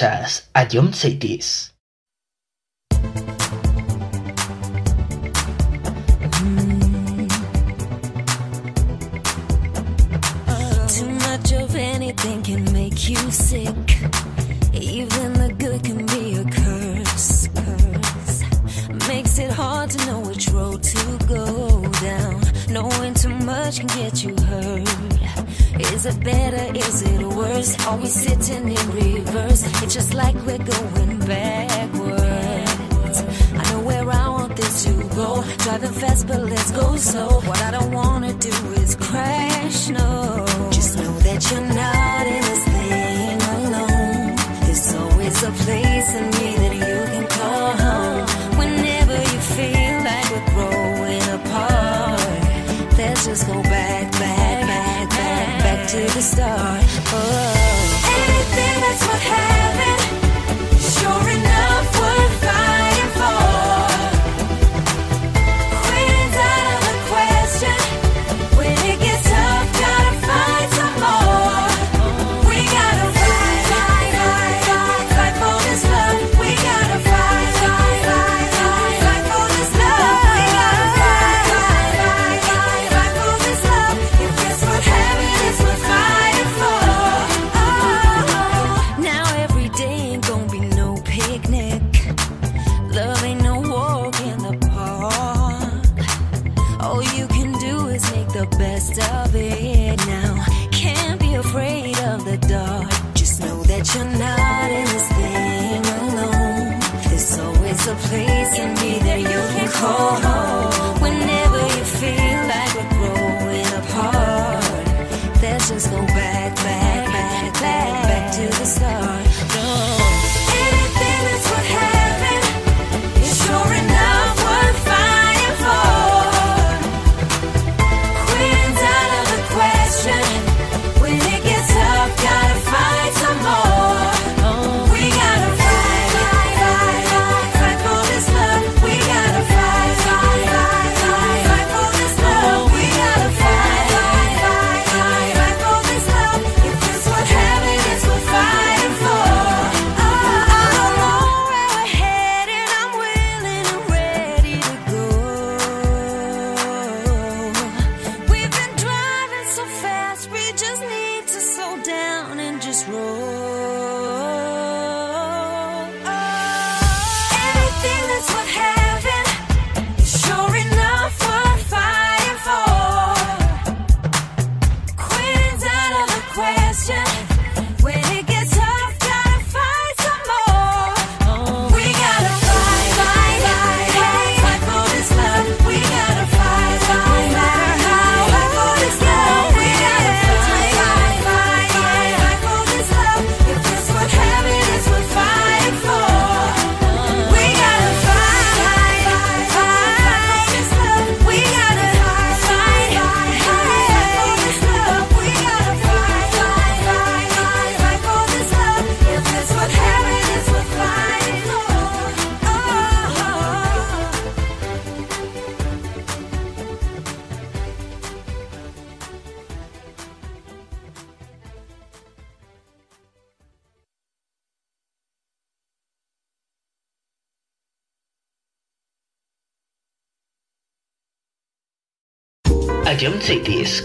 escuchas a John Cities.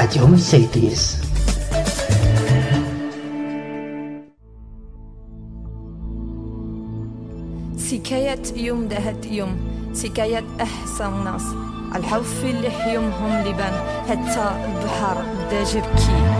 حاجهم سيديس سكاية يوم دهت يوم سكاية أحسن ناس. الحوف اللي حيومهم لبان حتى البحر بدا كي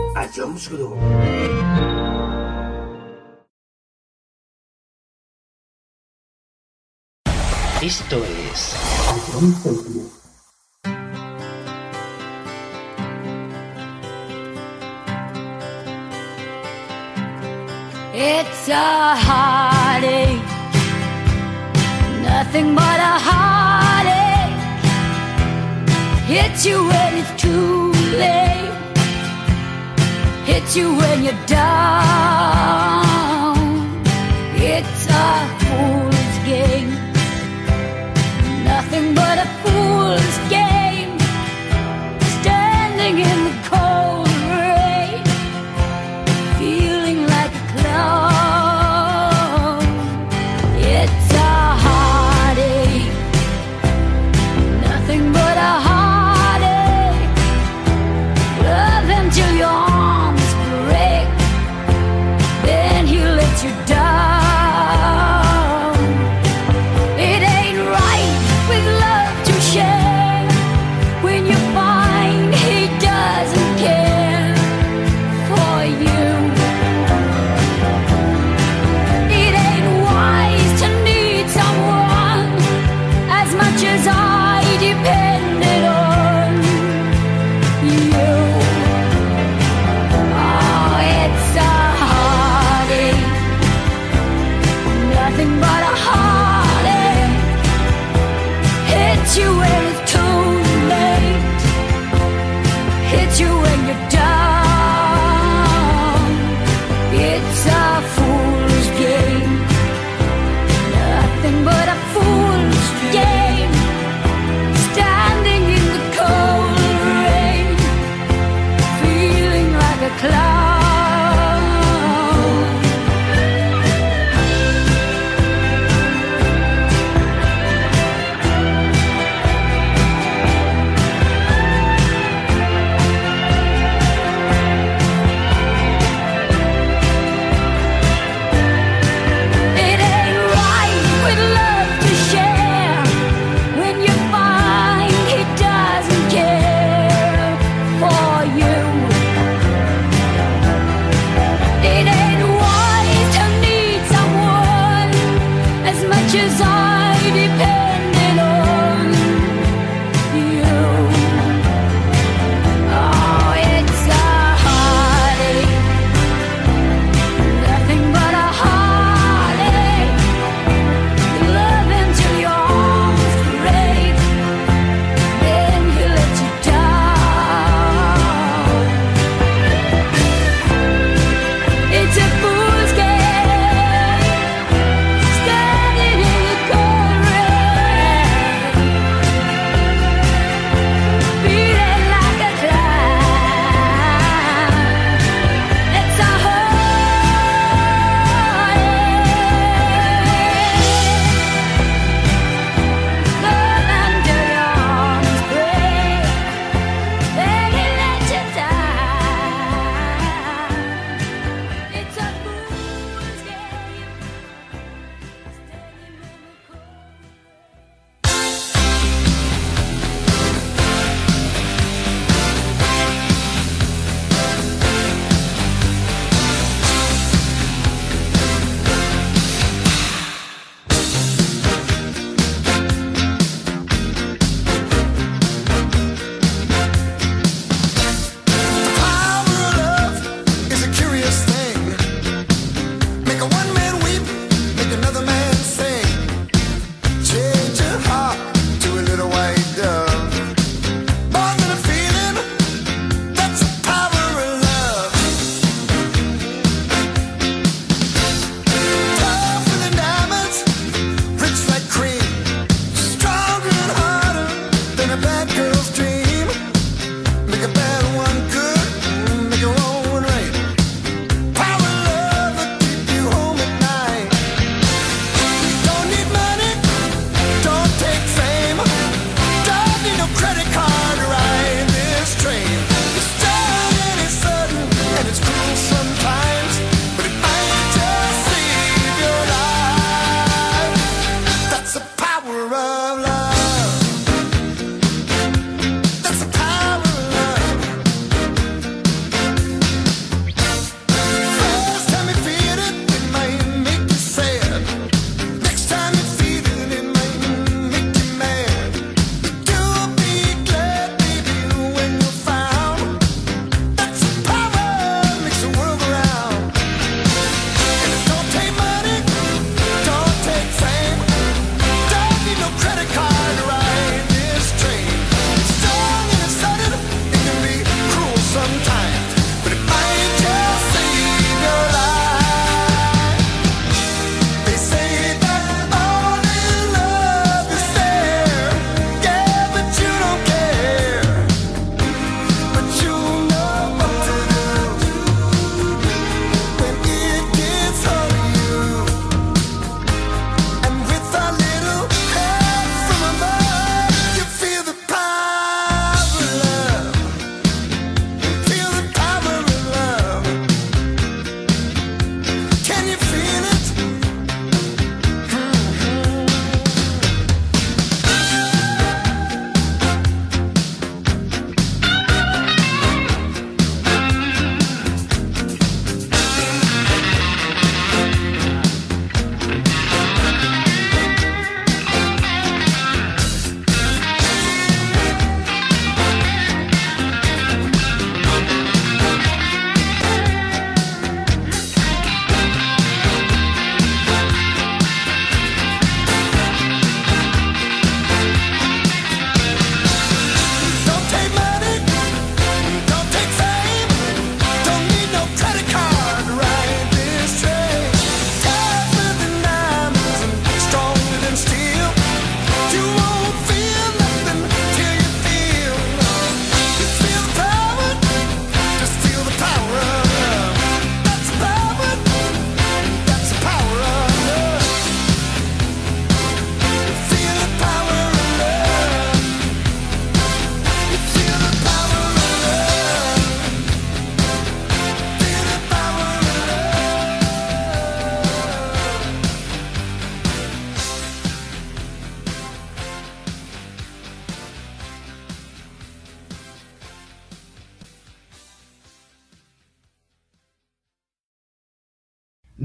Achou músculo. Esto es... It's a heartache, nothing but a heartache. Hits you when it's too late you when you're down.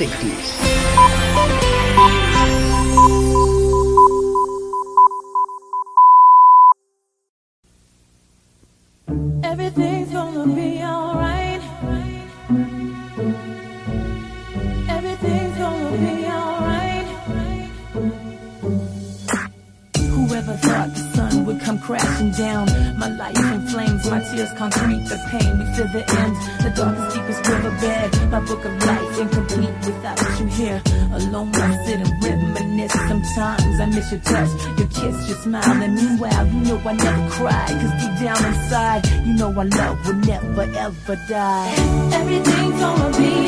A our love will never ever die. Everything's gonna be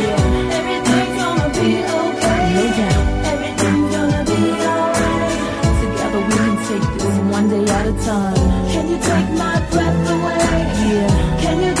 One day at a time. Can you take my breath away? Yeah. Can you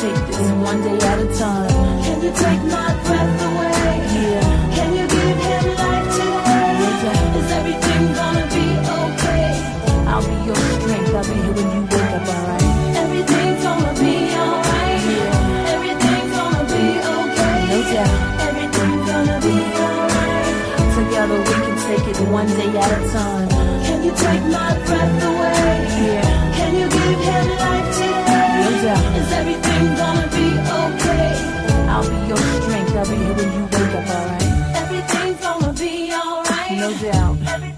Take this one day at a time. Can you take my breath away? Yeah. Can you give him life today? Doubt. Is everything gonna be okay? I'll be your strength. I'll be here when you wake up, alright? Everything's gonna be alright. Yeah. Everything's gonna be okay. No doubt. Everything's gonna be alright. Together we can take it one day at a time. Can you take my breath away? Yeah. Is everything gonna be okay? I'll be your strength. I'll be here when you wake up, alright? Everything's gonna be alright. No doubt. Everything's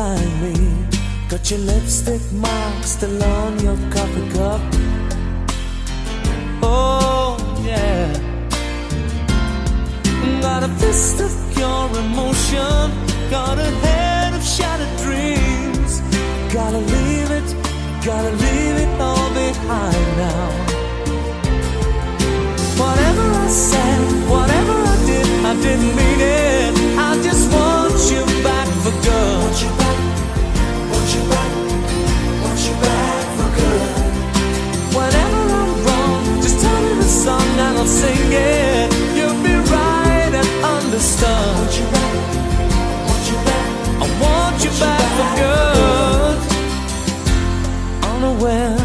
beside me. Got your lipstick mark still on your coffee cup. Oh, yeah. Got a fist of your emotion. Got a head of shattered dreams. Gotta leave it, gotta leave it all behind now. Whatever I said, whatever I did, I didn't mean it. I just I'll sing it. You'll be right and understand. Want you back. Want you back. I want you back for good. Unaware,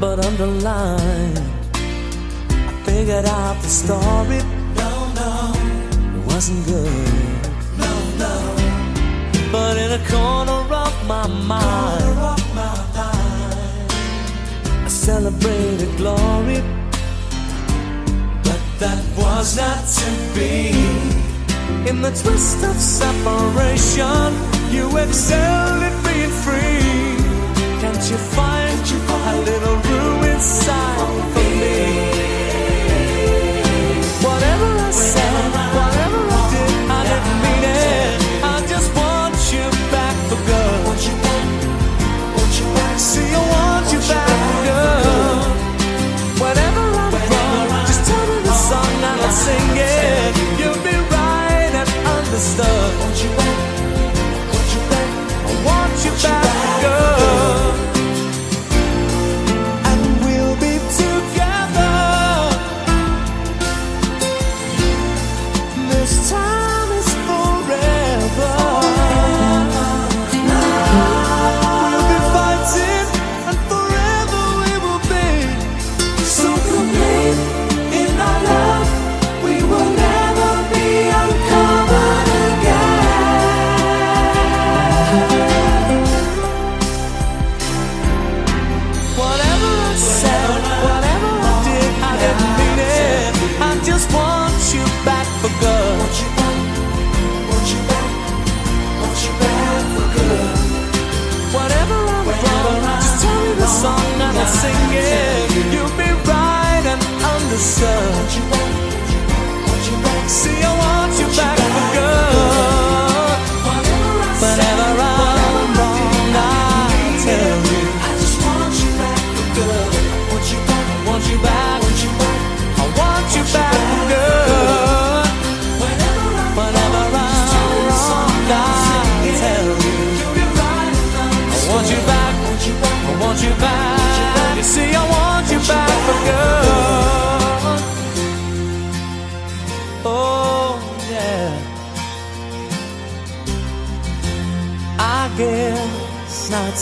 but underlined. I figured out the story. No, no, it wasn't good. No, no. But in a corner of my mind, of my mind I celebrated glory that was not to be. In the twist of separation, you excelled at being free. Can't you find your little room?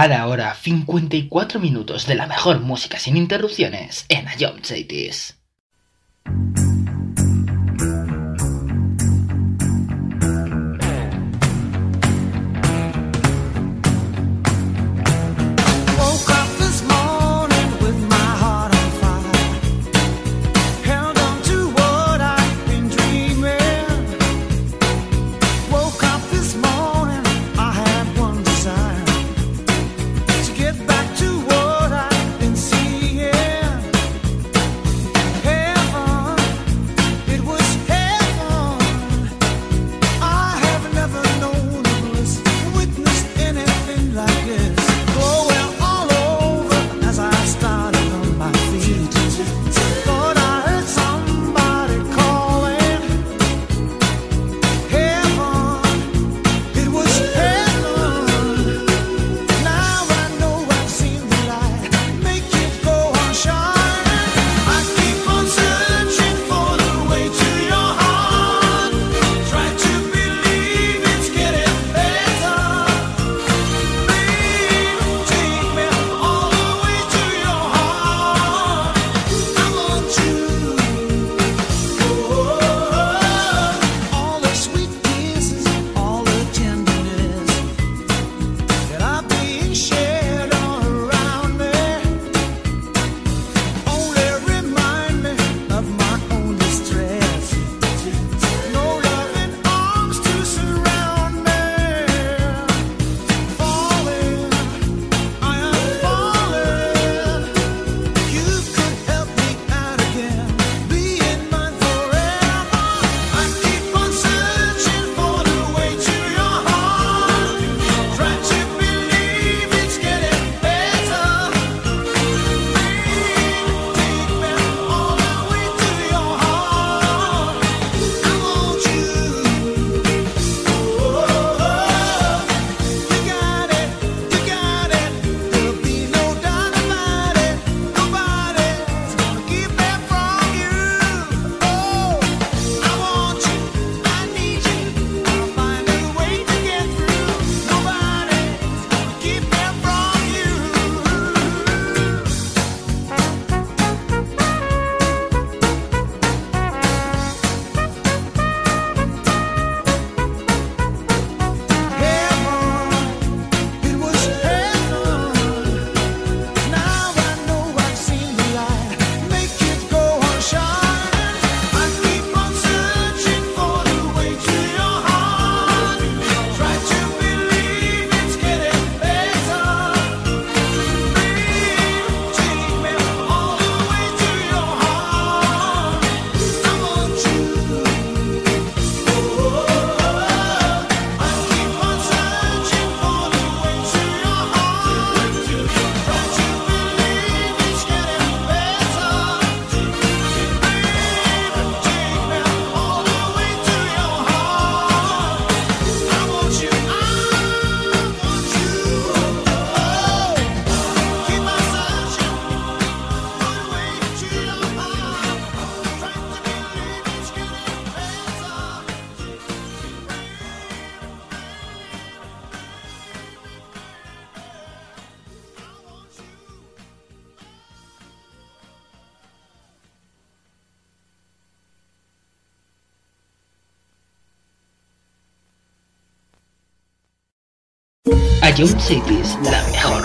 cada hora 54 minutos de la mejor música sin interrupciones en Ion Cities. Ion Cities, la mejor.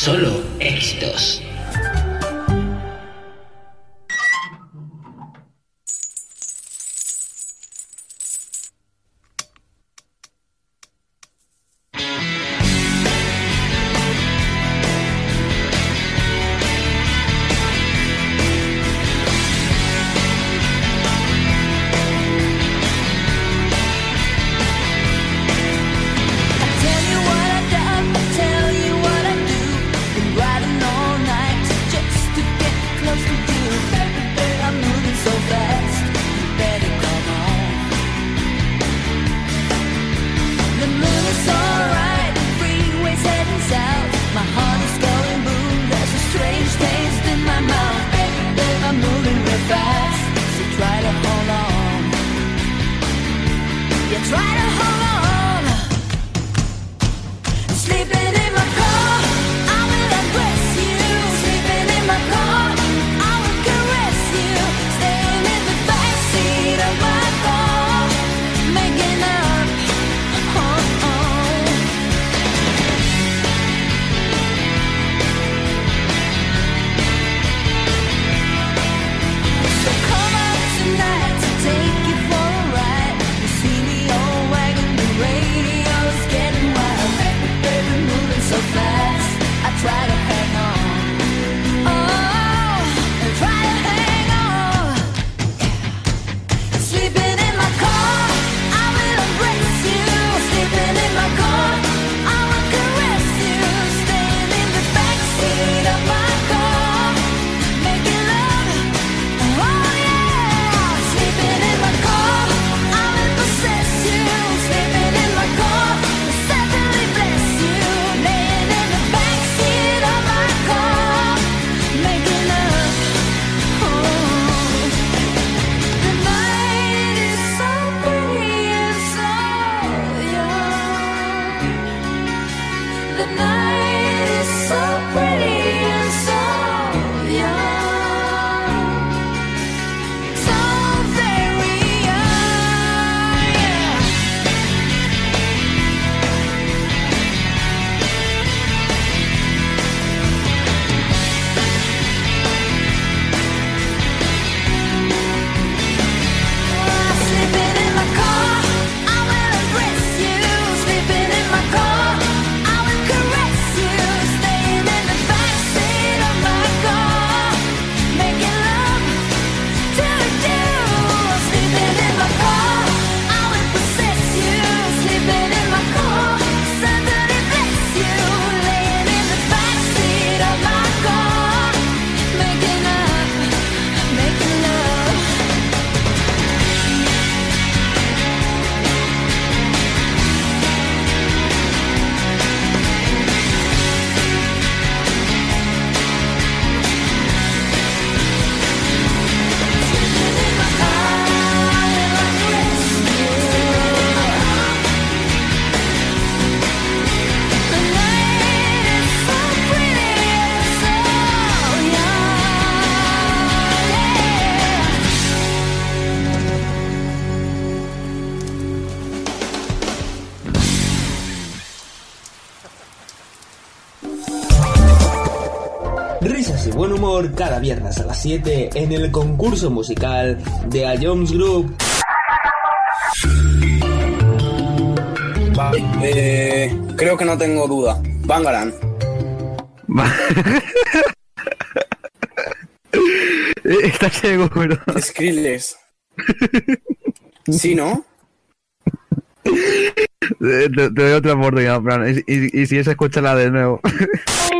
Solo cada viernes a las 7 en el concurso musical de A Jones Group. Eh, creo que no tengo duda. Bangaran. Estás seguro. Skrillex. ¿Sí, no? Te, te doy otra oportunidad, Fran. Y, y- y si es, escúchala de nuevo.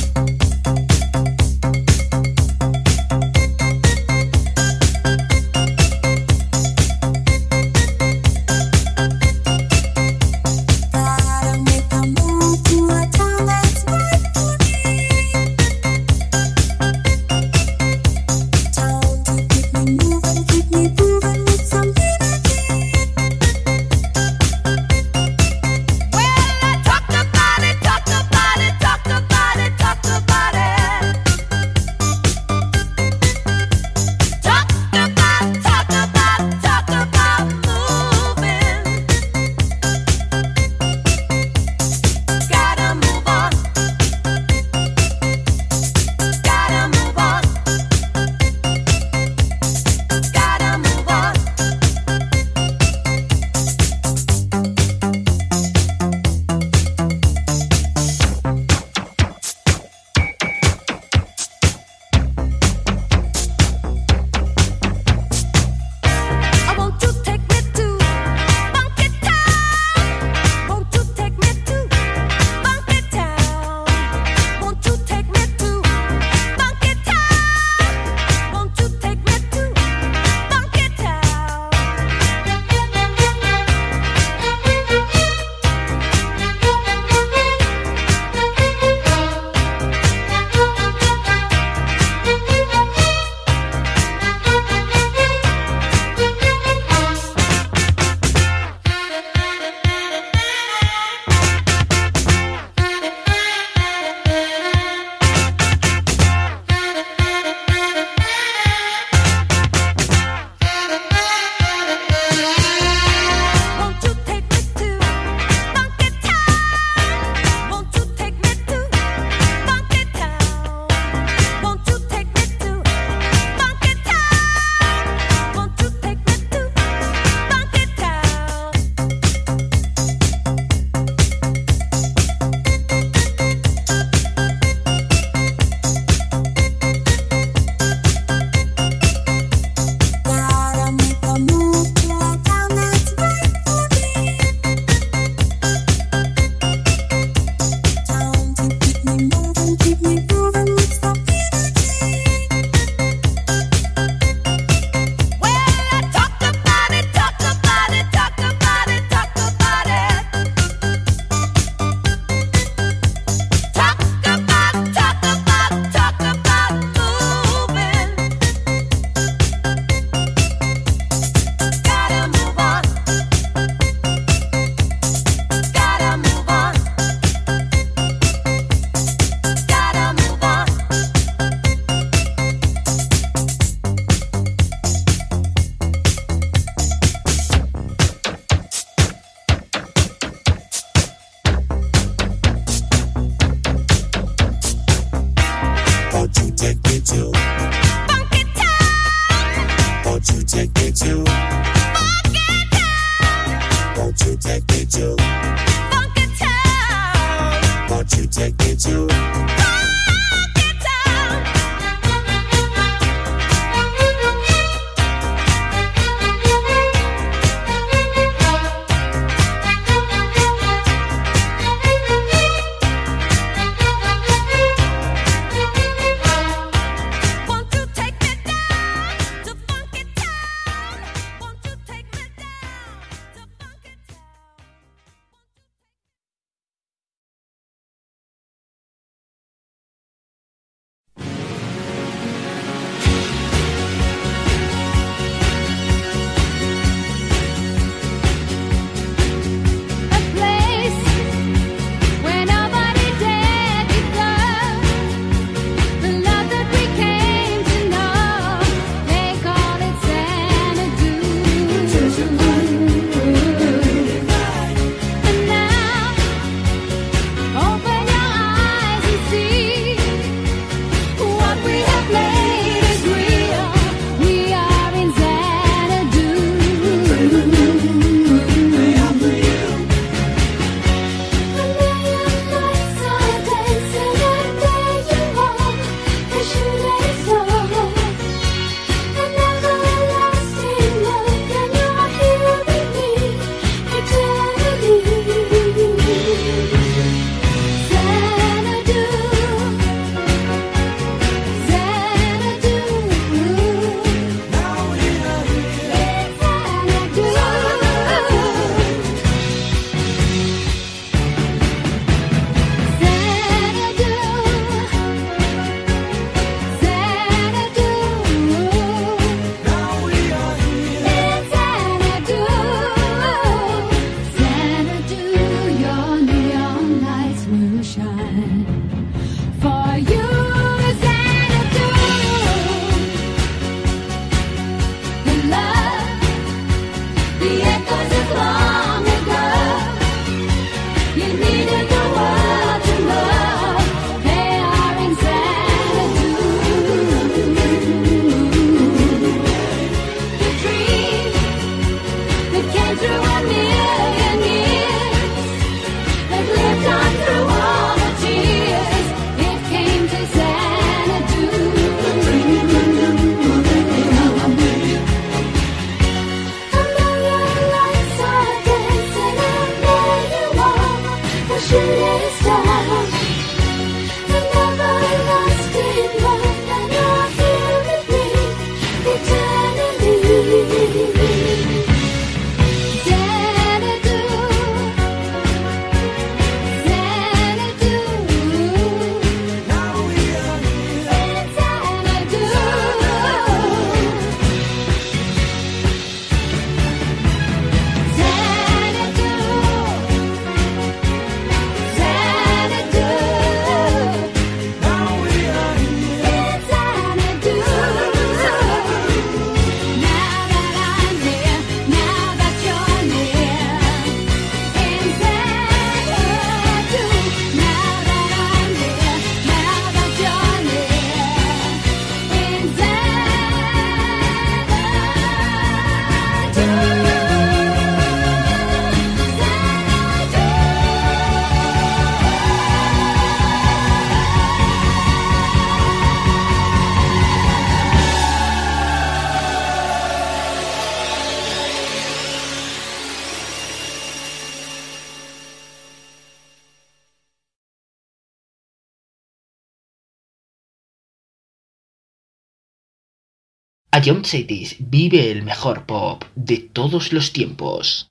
Ion Cities vive el mejor pop de todos los tiempos.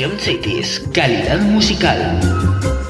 Cities, calidad musical.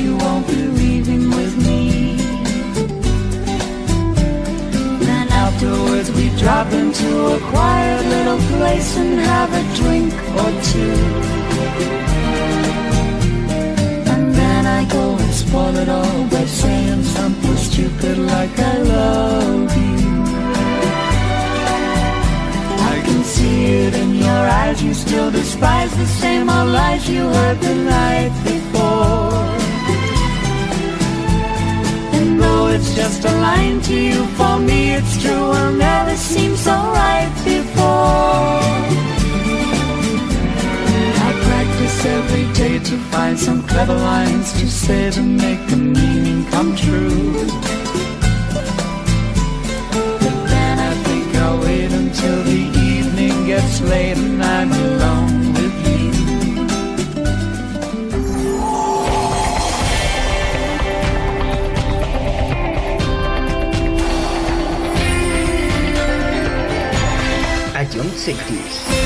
You won't be A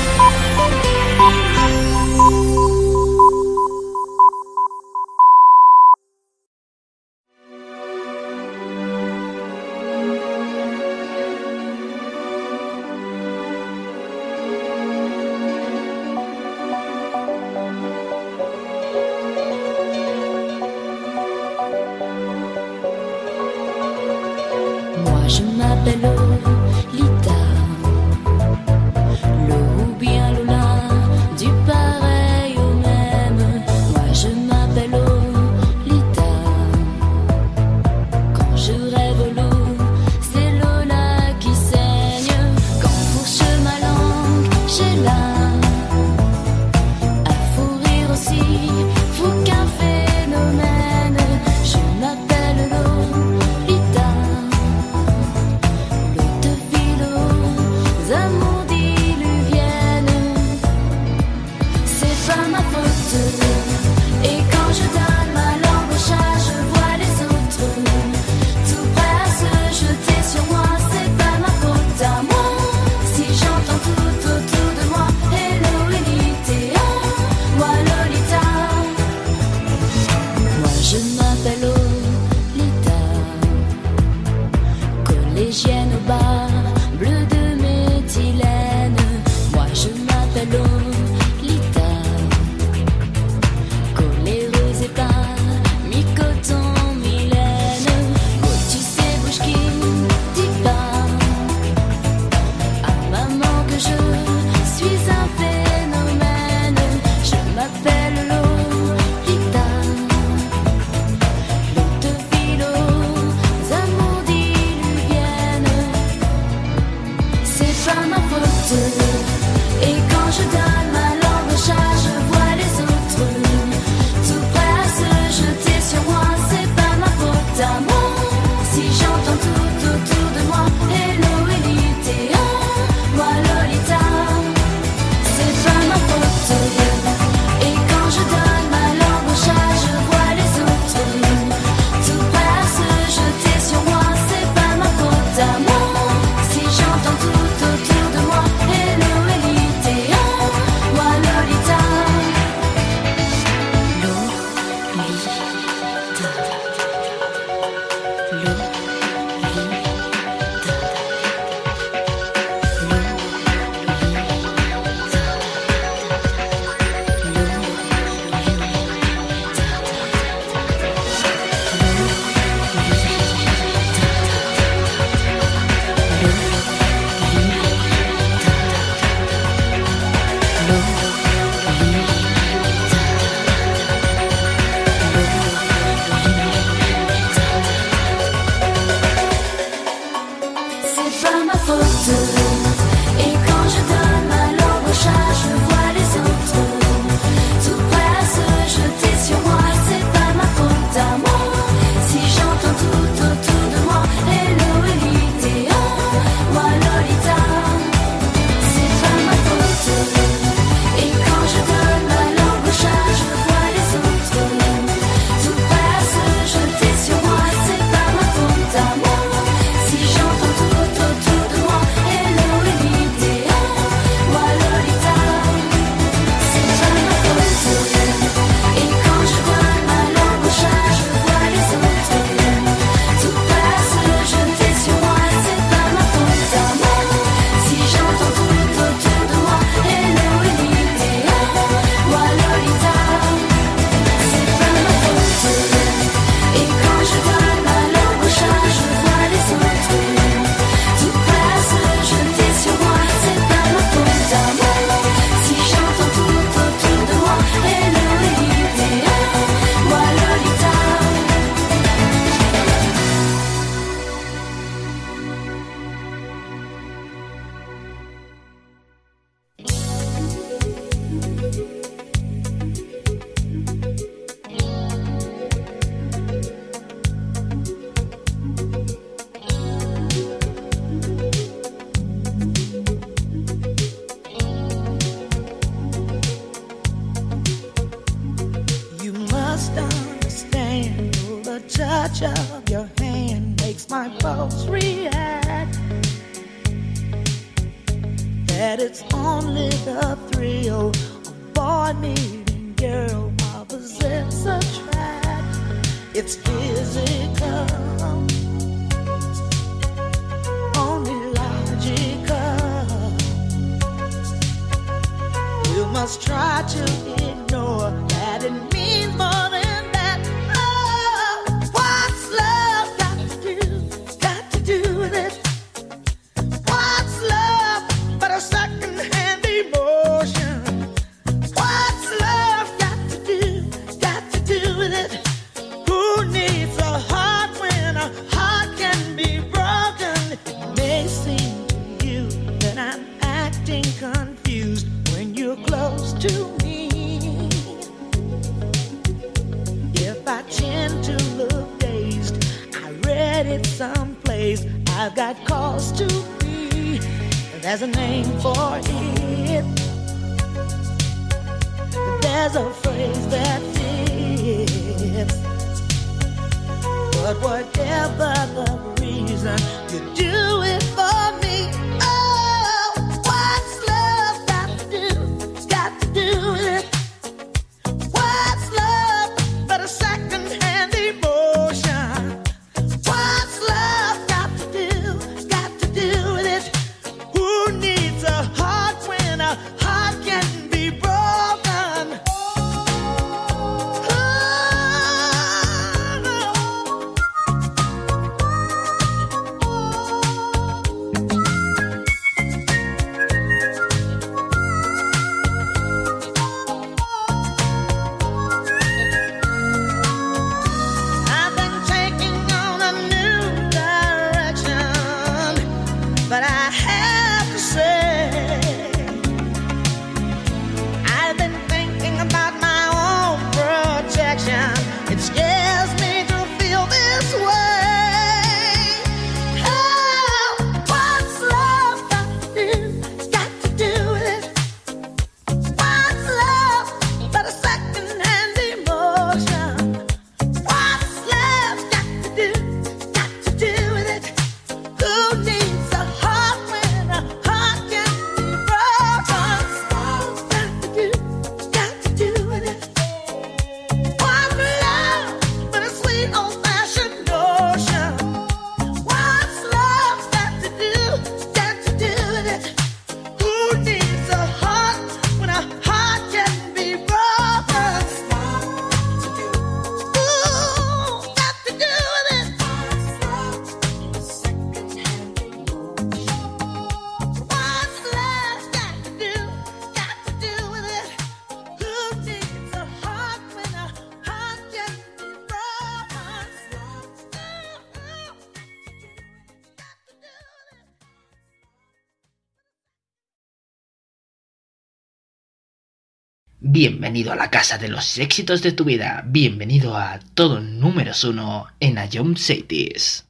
Bienvenido a la casa de los éxitos de tu vida. Bienvenido a todo números uno en Ion Cities.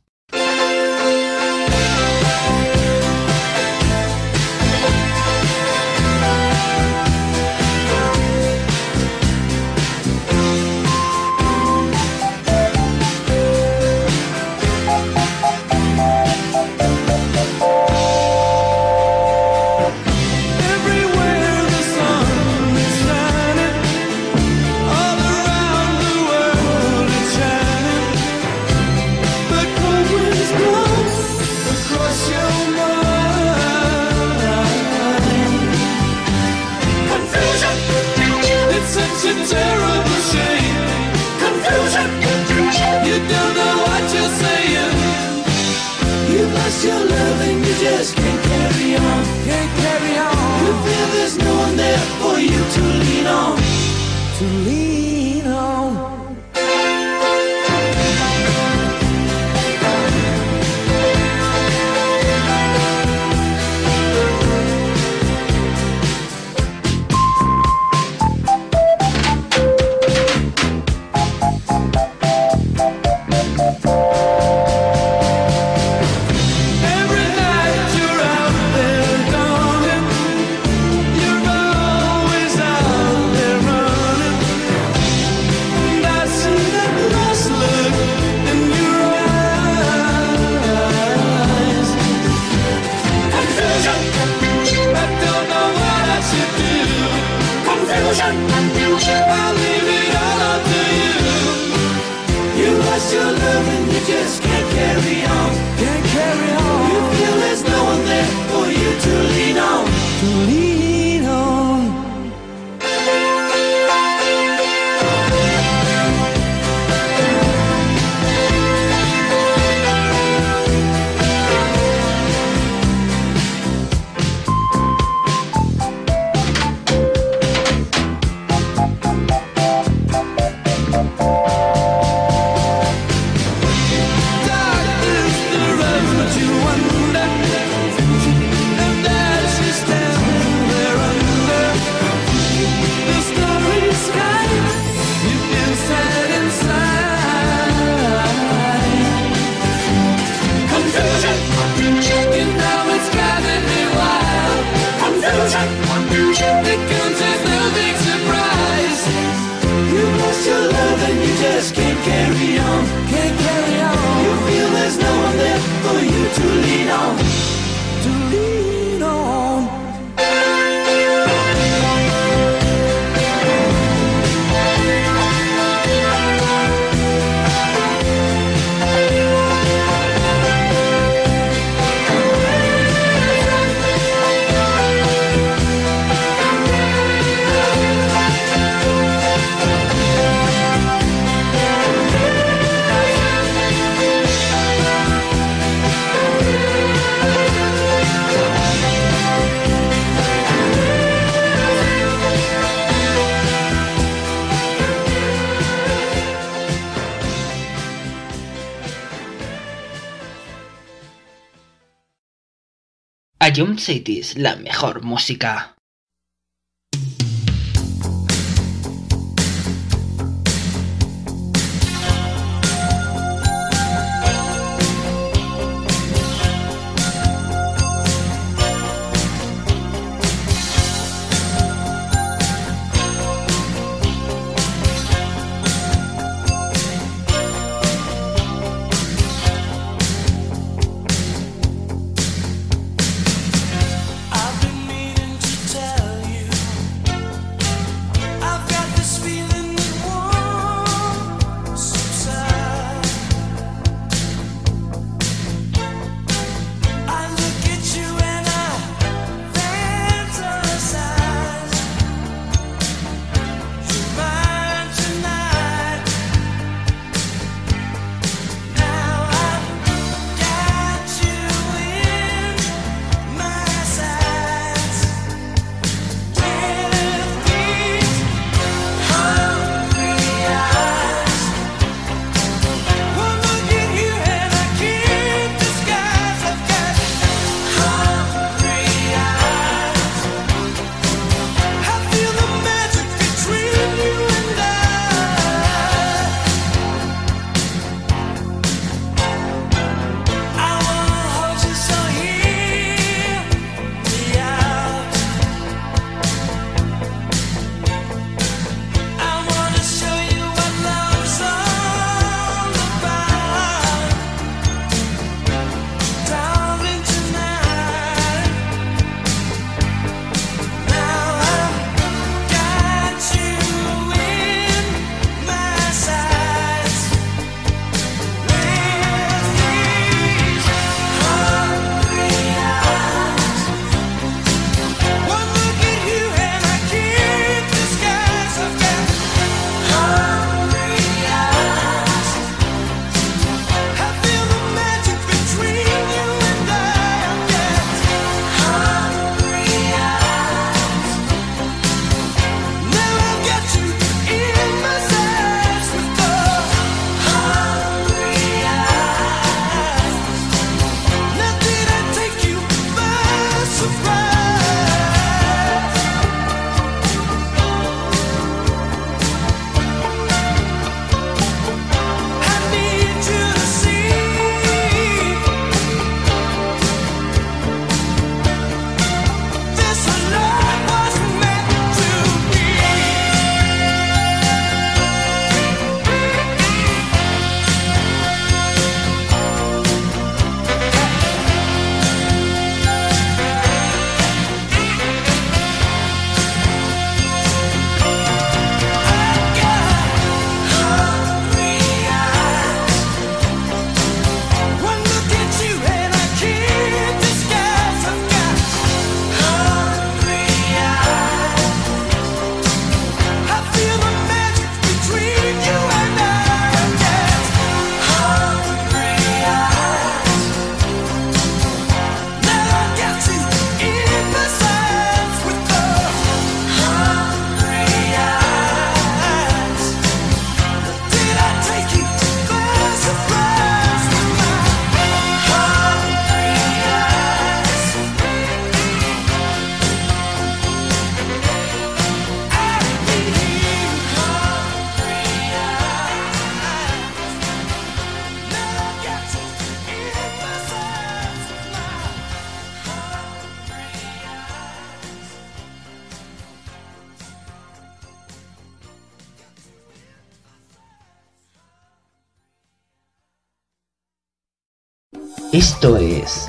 Ion Cities, la mejor música.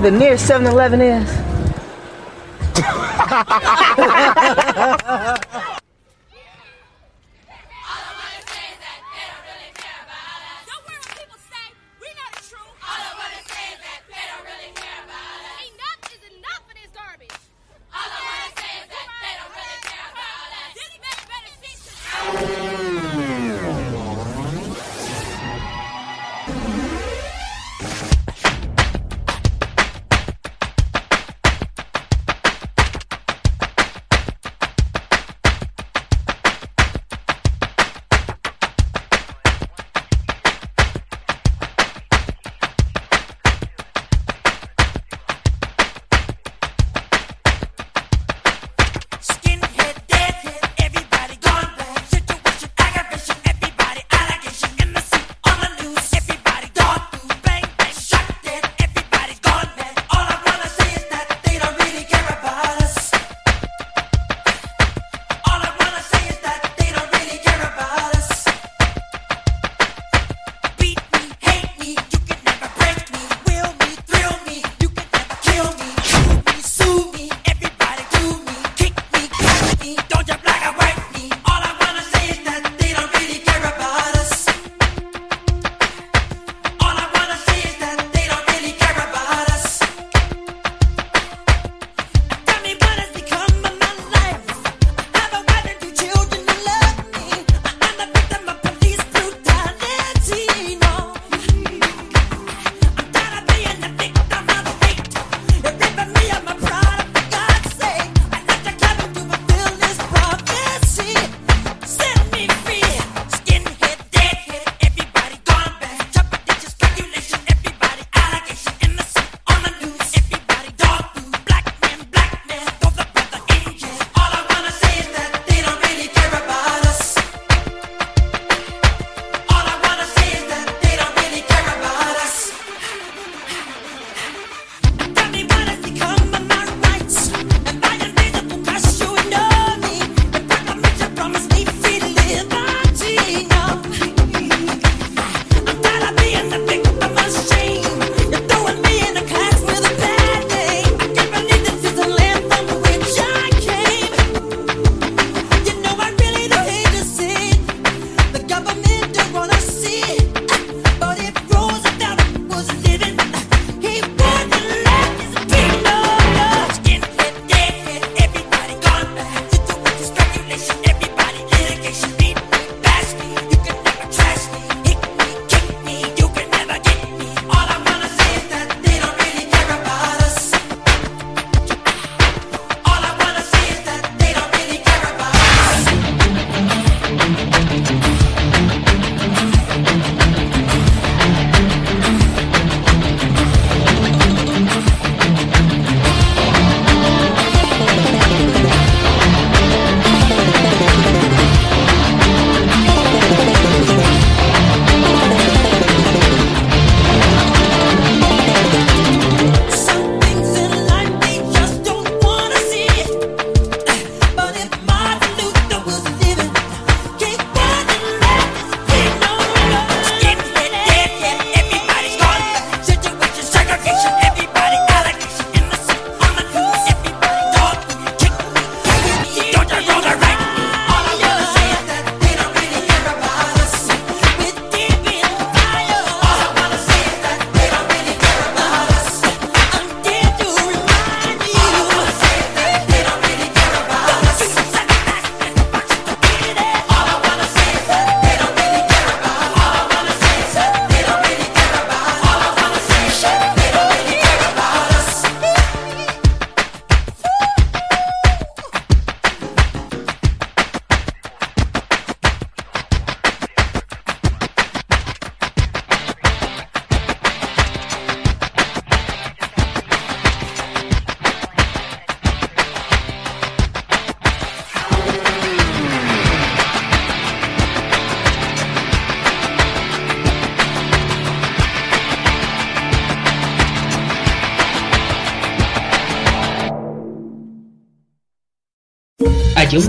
Where the nearest 7-Eleven is?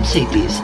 Cities,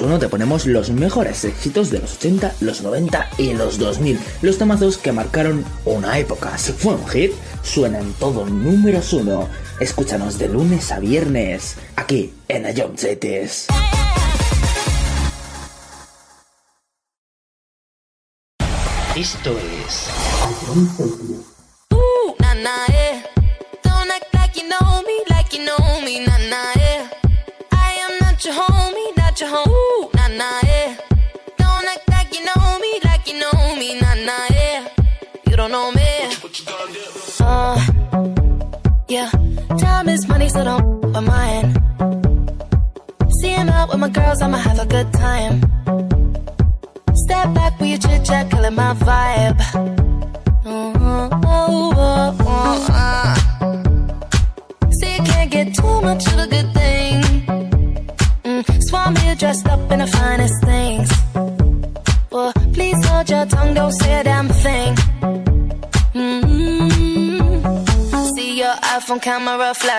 uno te ponemos los mejores éxitos de los 80, los 90 y los 2000. Los temazos que marcaron una época. Si fue un hit, suenan todo números uno. Escúchanos de lunes a viernes, aquí en Ayomchetes. Esto es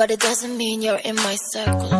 but it doesn't mean you're in my circle.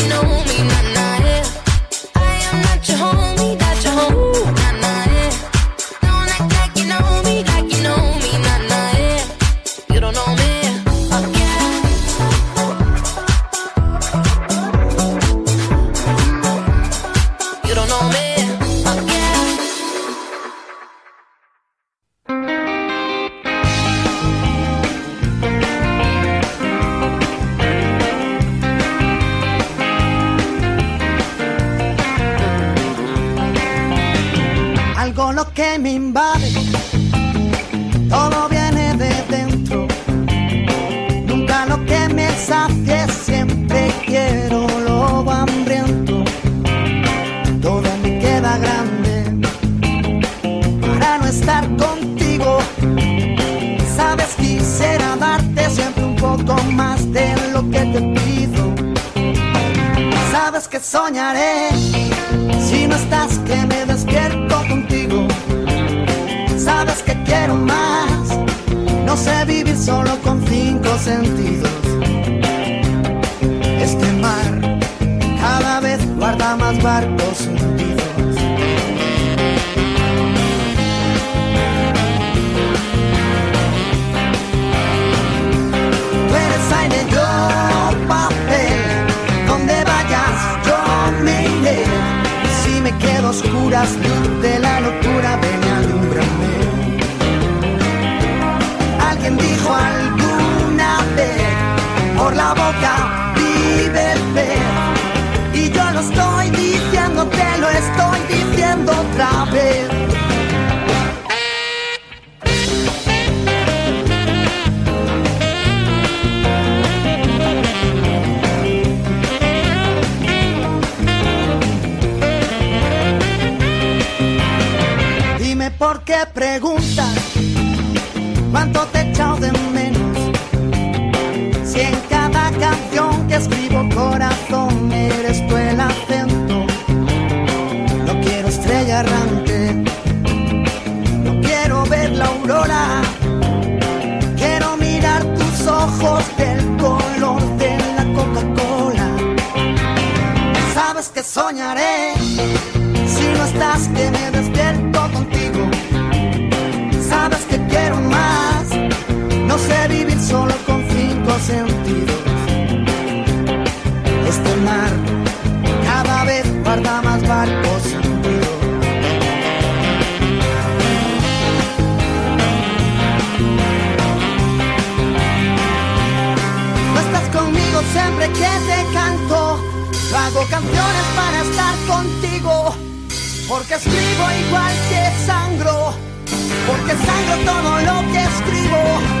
que preguntas, cuánto te he echado de solo con cinco sentidos. Este mar cada vez guarda más barcos. No estás conmigo siempre que te canto. Hago canciones para estar contigo. Porque escribo igual que sangro. Porque sangro todo lo que escribo.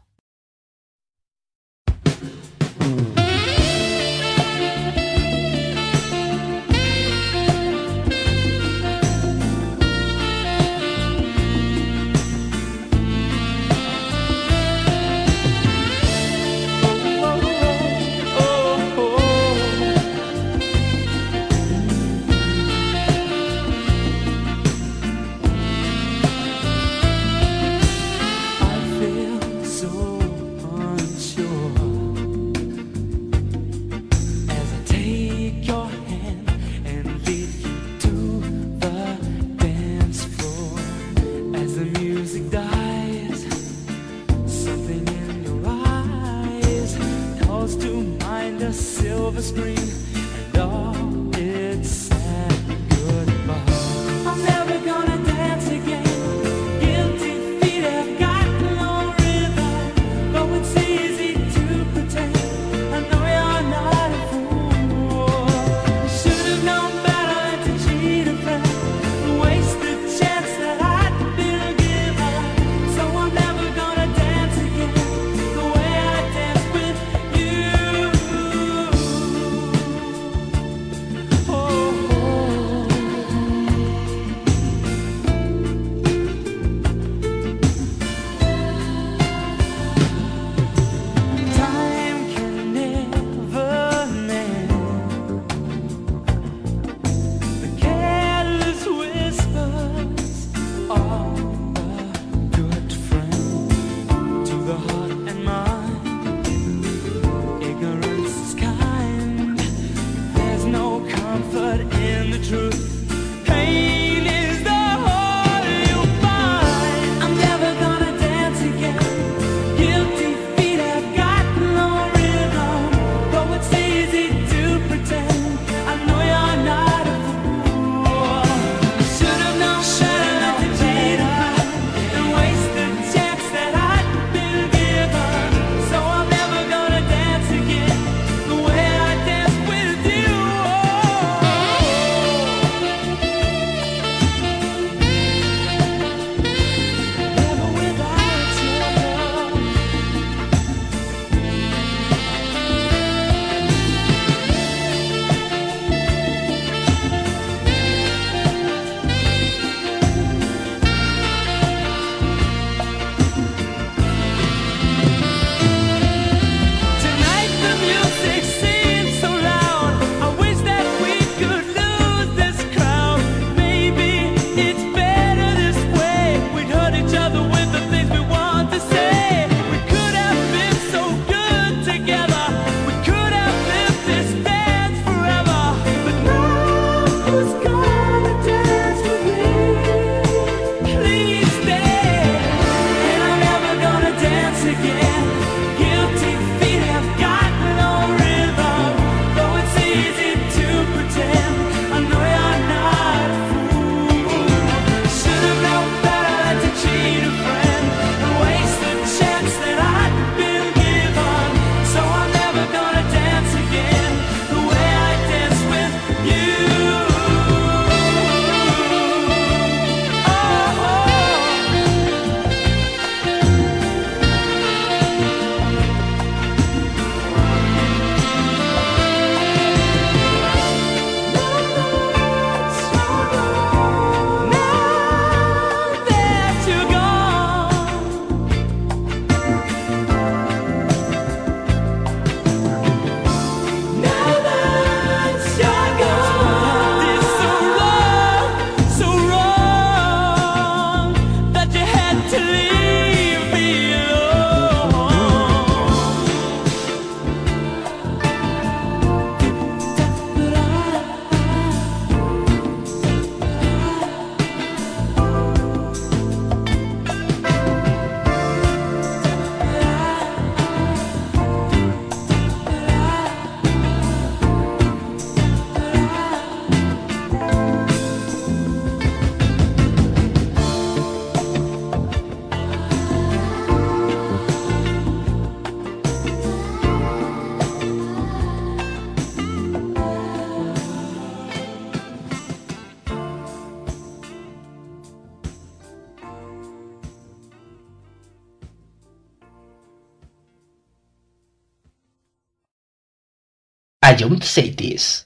Say this.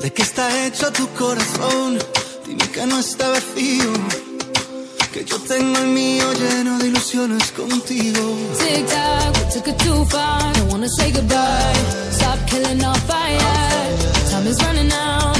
¿De qué está hecho tu corazón? Dime que no está vacío. Que yo tengo el mío lleno de ilusiones contigo. Tic tac, we took it too far. Don't wanna say goodbye. Stop killing our fire. Time is running out.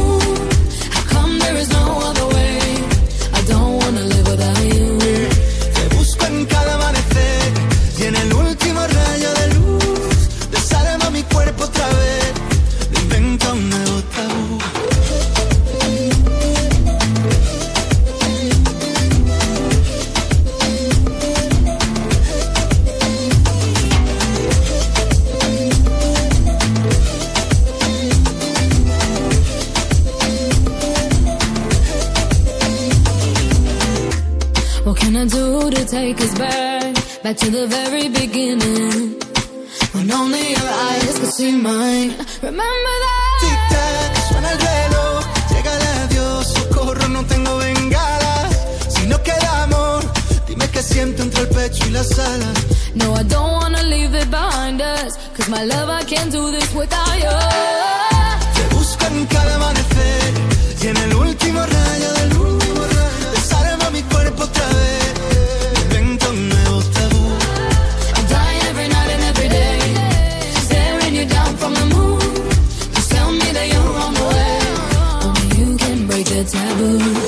Back? To the very beginning. When only your eyes could see mine. Remember that? Tic-tac, suena el reloj, llega el adiós, socorro, no tengo bengalas. Si no queda amor, dime qué siento entre el pecho y las alas. No, I don't wanna leave it behind us. Cause my love, I can't do this without you. Te busco en cada amanecer y en el último rayo de luz the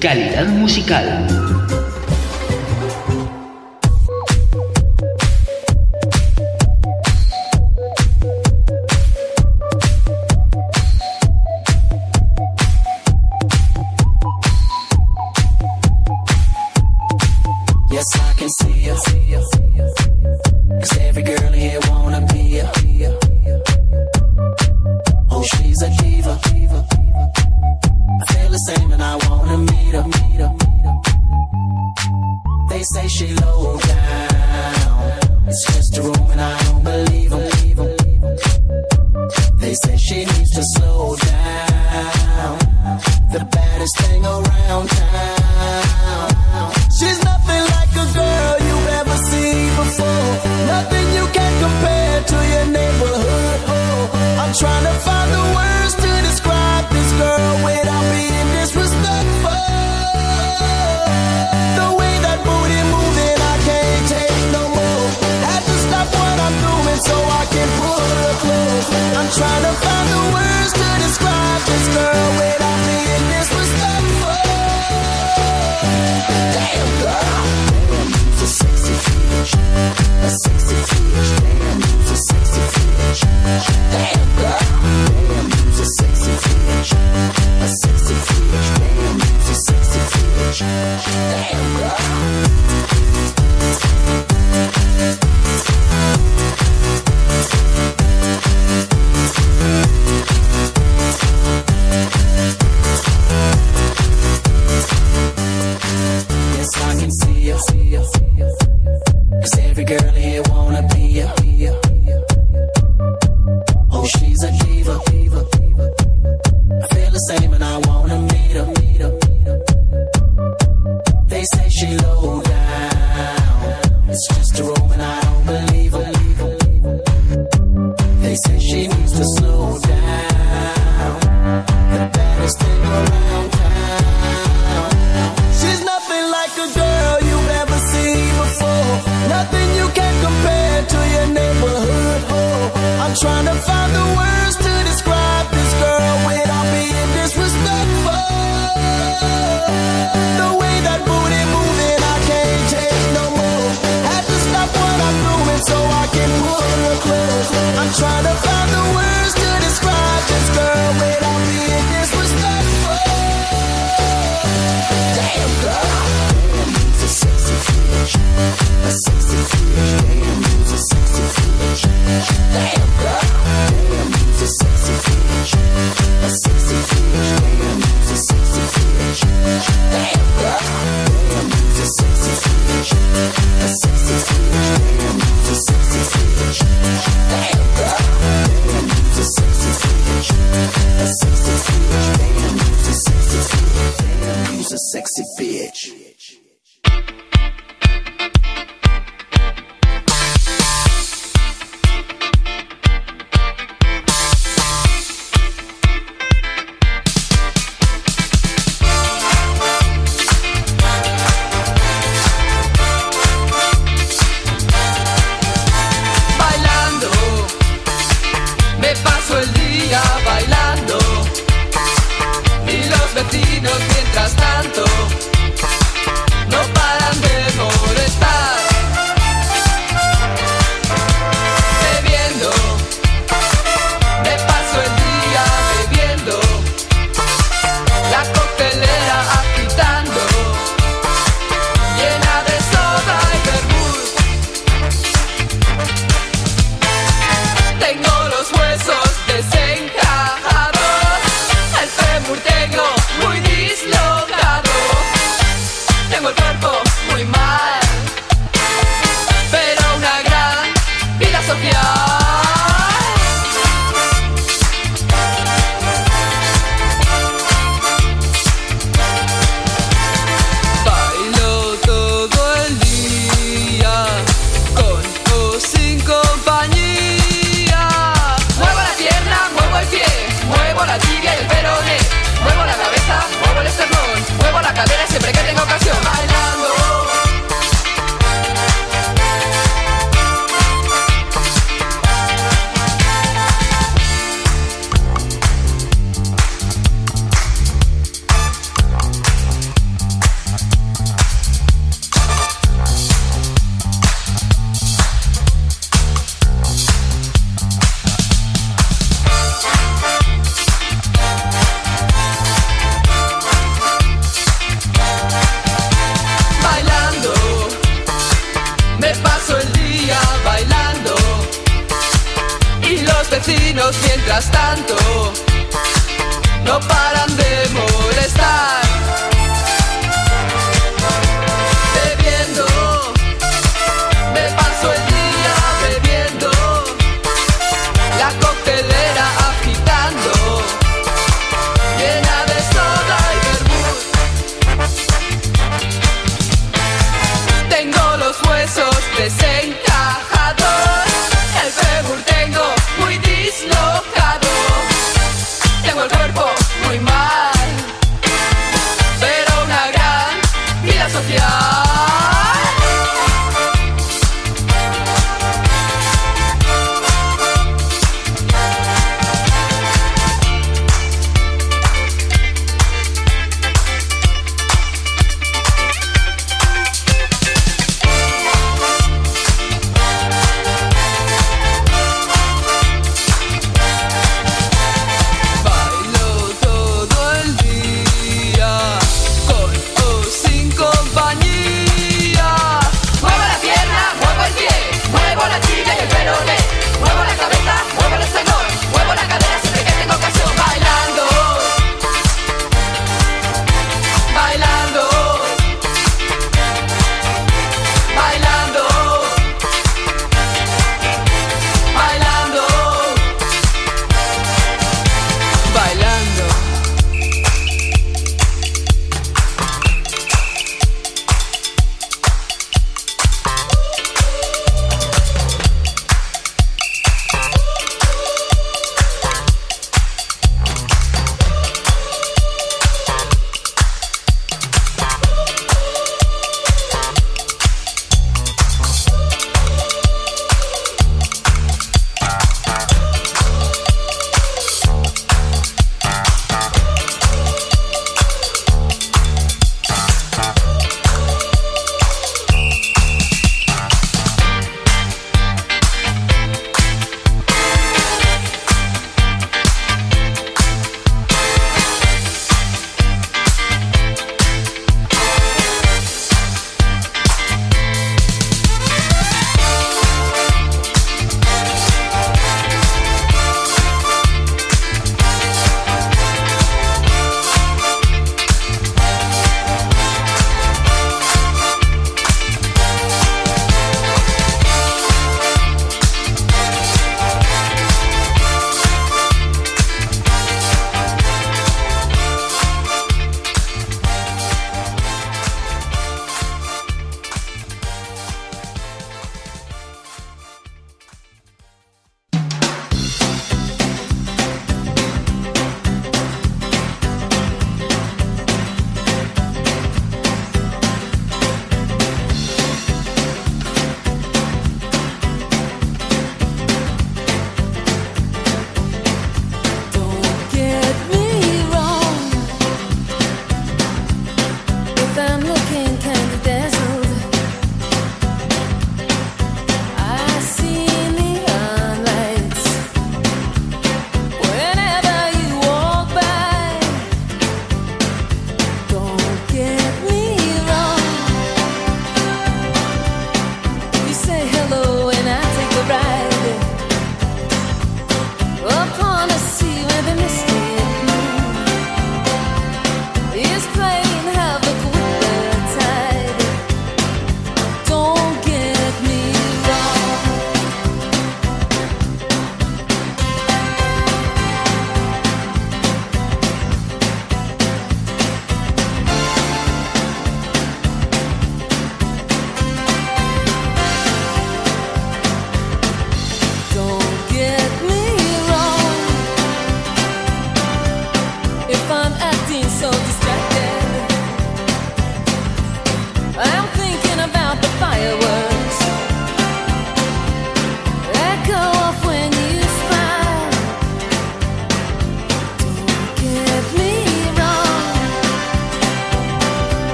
Calidad musical.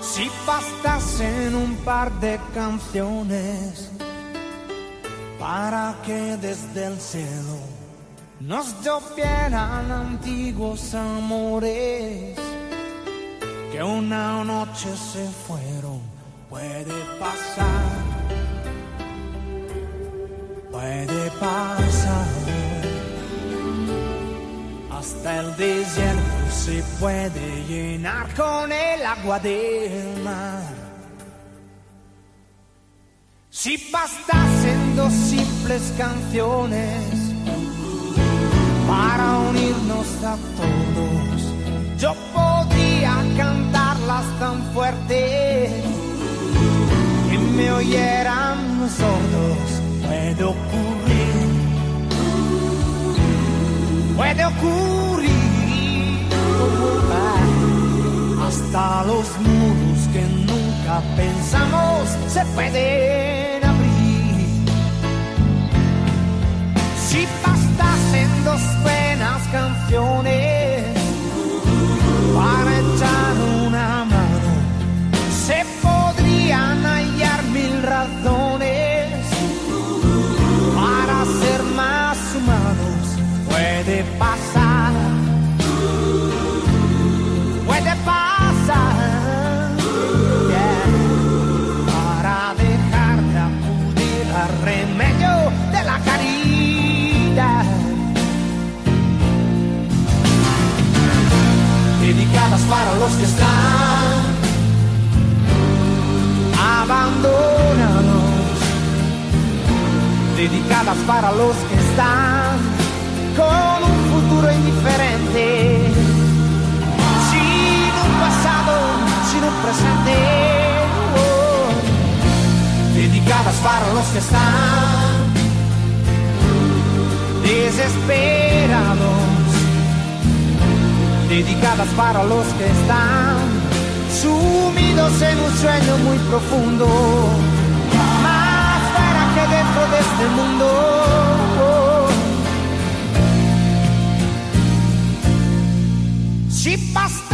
Si bastas en un par de canciones para que desde el cielo nos llovieran antiguos amores que una noche se fueron. Puede pasar, puede pasar. Hasta el desierto se puede llenar con el agua del mar. Si bastasen dos simples canciones para unirnos a todos, yo podría tan fuerte que me oyeran los sordos. Puede ocurrir, puede ocurrir. Hasta los muros que nunca pensamos se pueden abrir. Si bastasen dos buenas canciones para los que están abandonados, dedicadas para los que están con un futuro indiferente, sin un pasado, sin un presente, oh. dedicadas para los que están desesperados, dedicadas para los que están sumidos en un sueño muy profundo, más fuera que dentro de este mundo. Si bastasen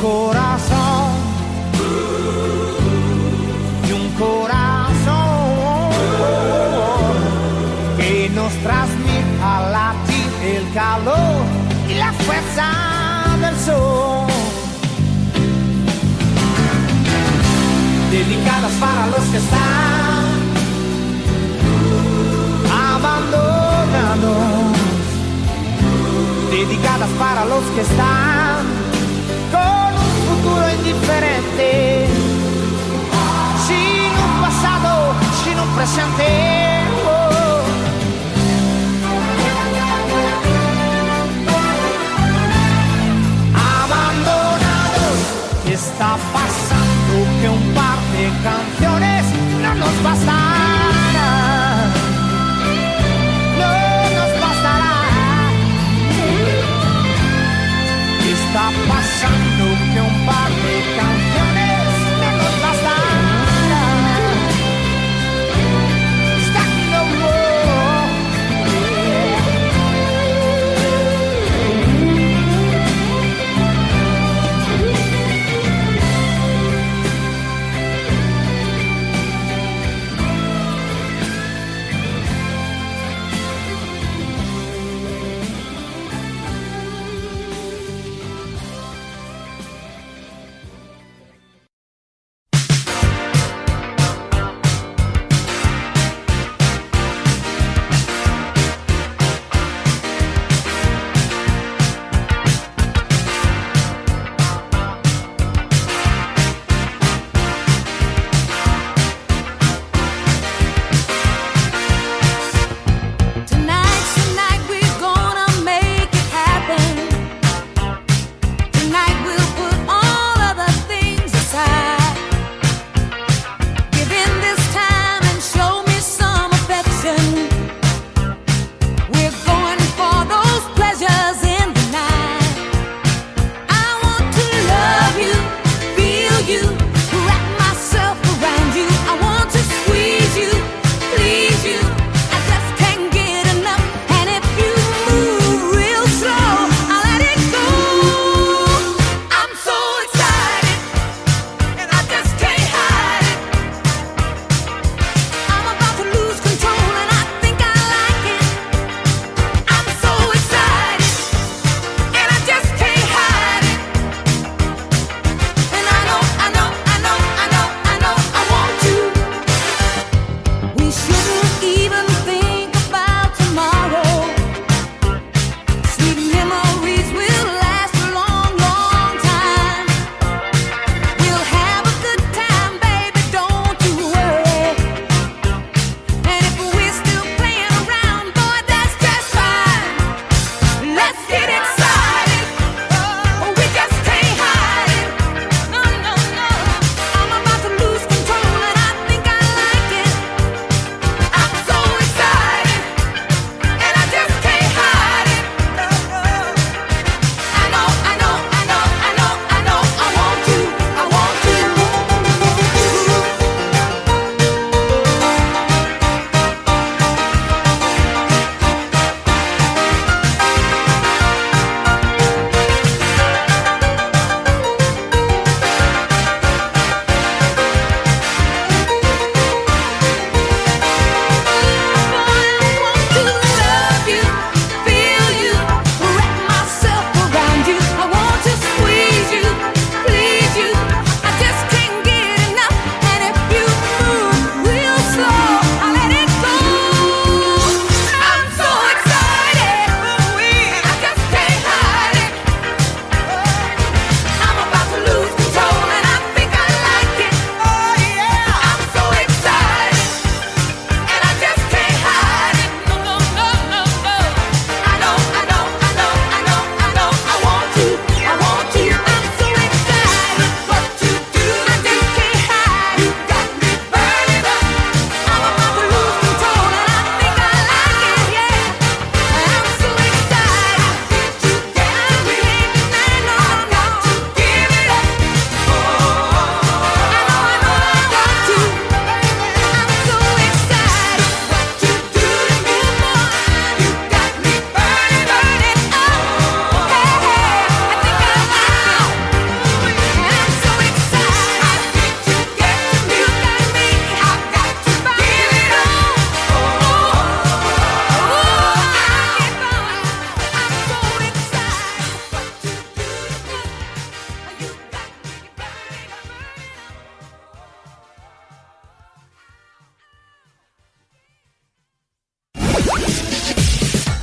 corazón, y un corazón que nos transmita latir el calor y la fuerza del sol. Dedicadas para los que están abandonados, dedicadas para los que están sin un pasado, sin un presente. Abandonados, ¿qué está pasando? Que un par de canciones no nos bastarán.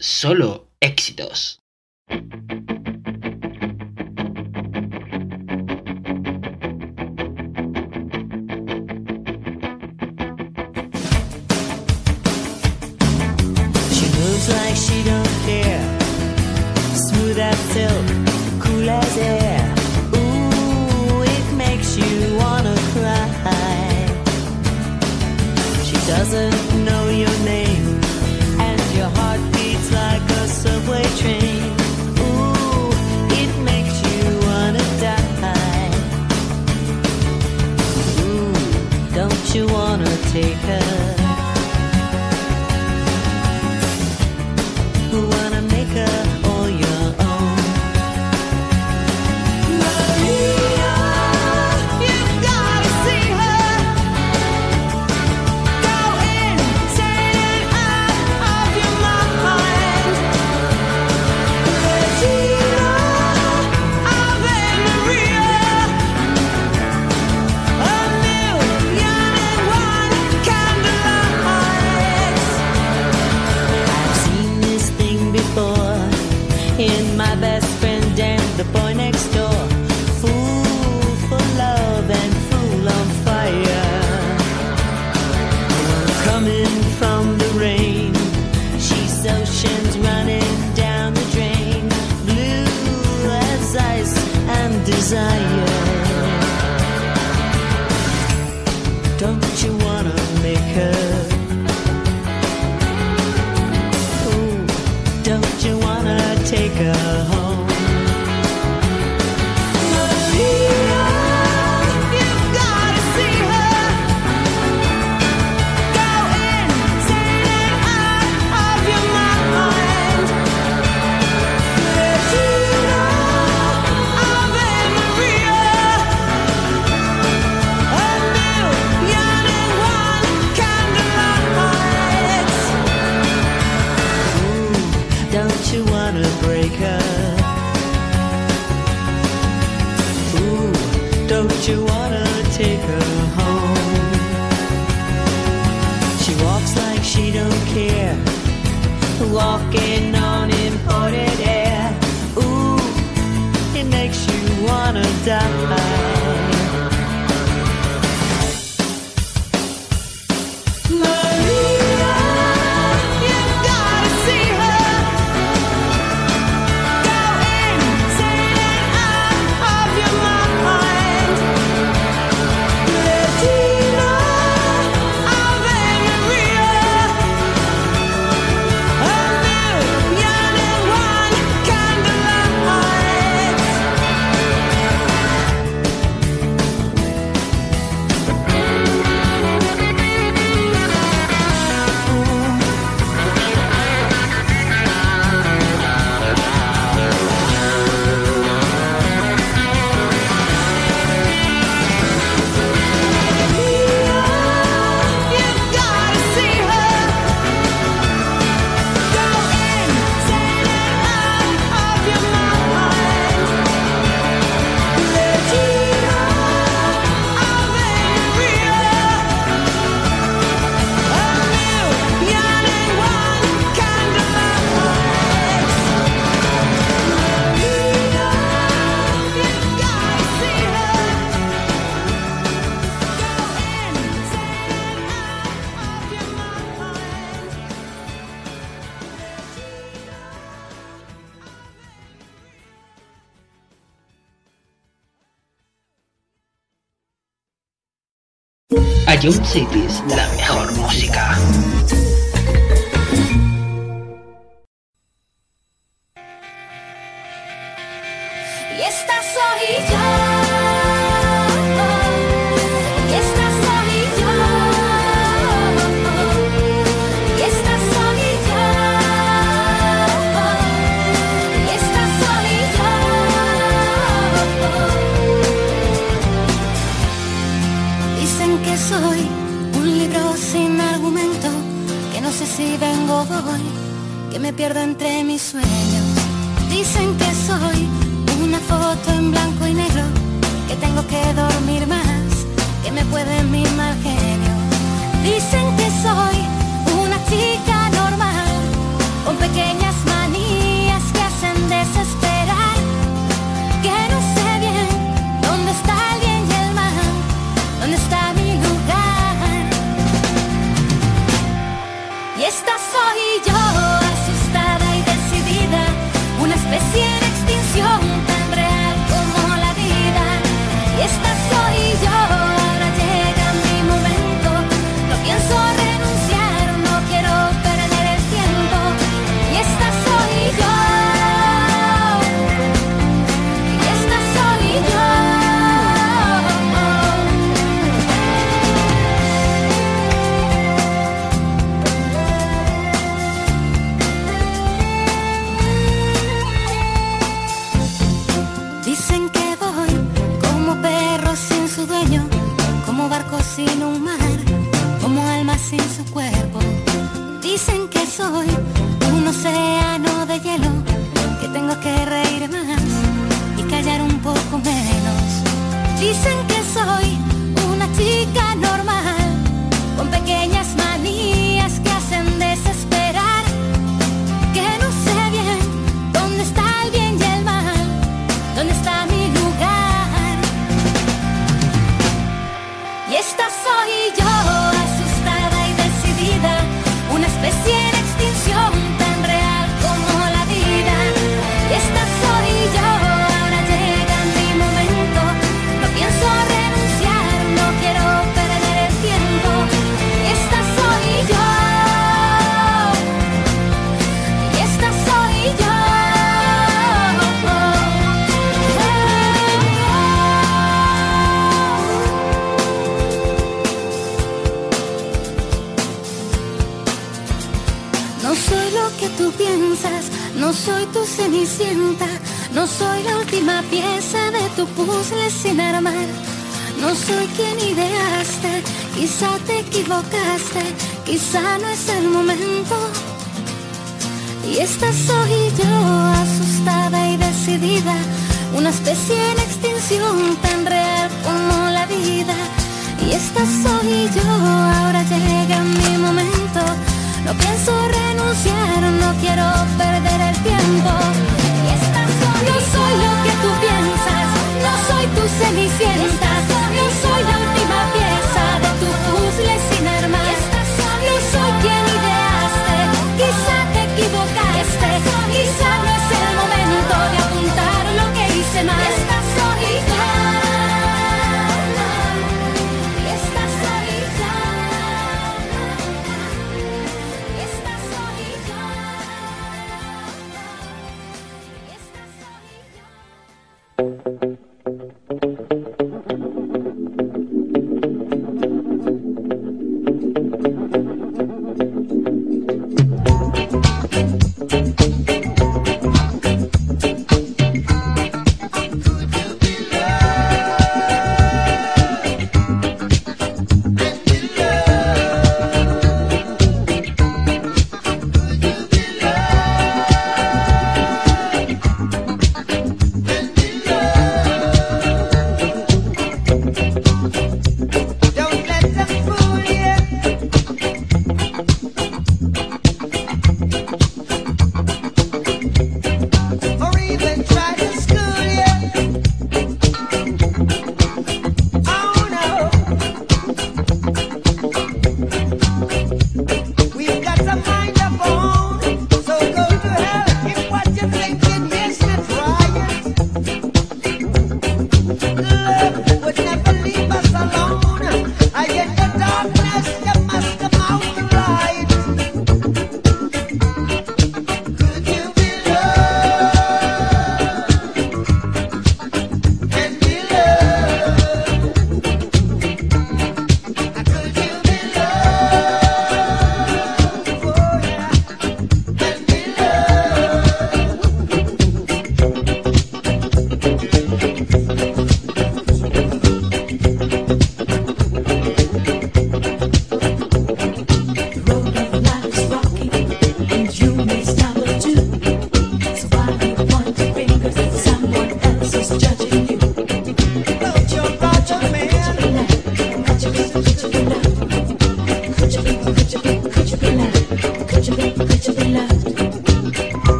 Solo éxitos. Cities, quizá no es el momento. Y esta soy yo, asustada y decidida, una especie en extinción.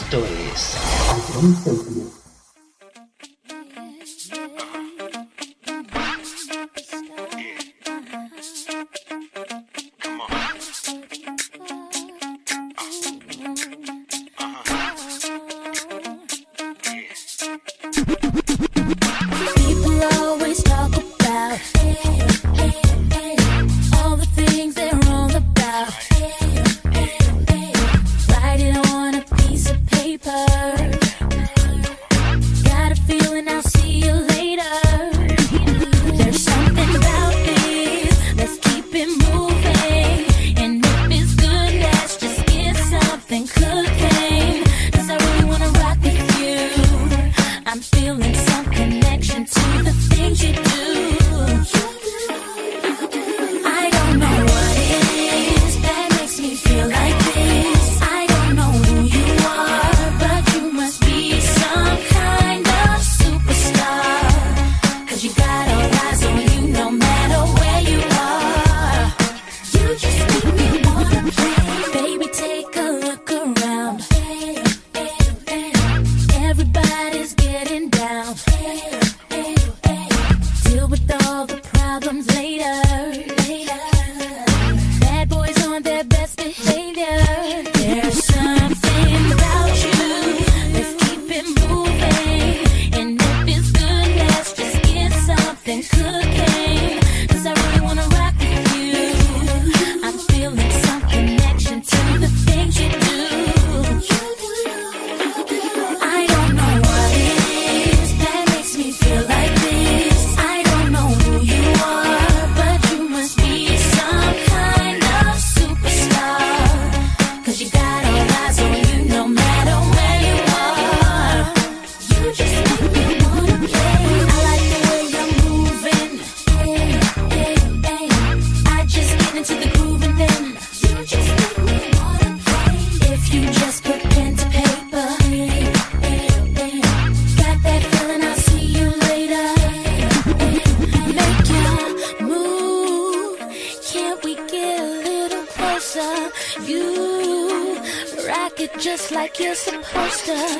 Esto es.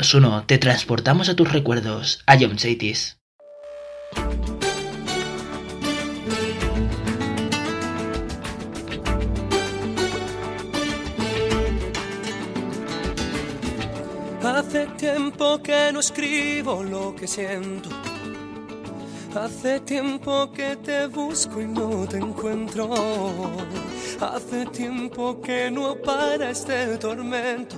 1. Te transportamos a tus recuerdos. A John Satis. Hace tiempo que no escribo lo que siento. Hace tiempo que te busco y no te encuentro. Hace tiempo que no para este tormento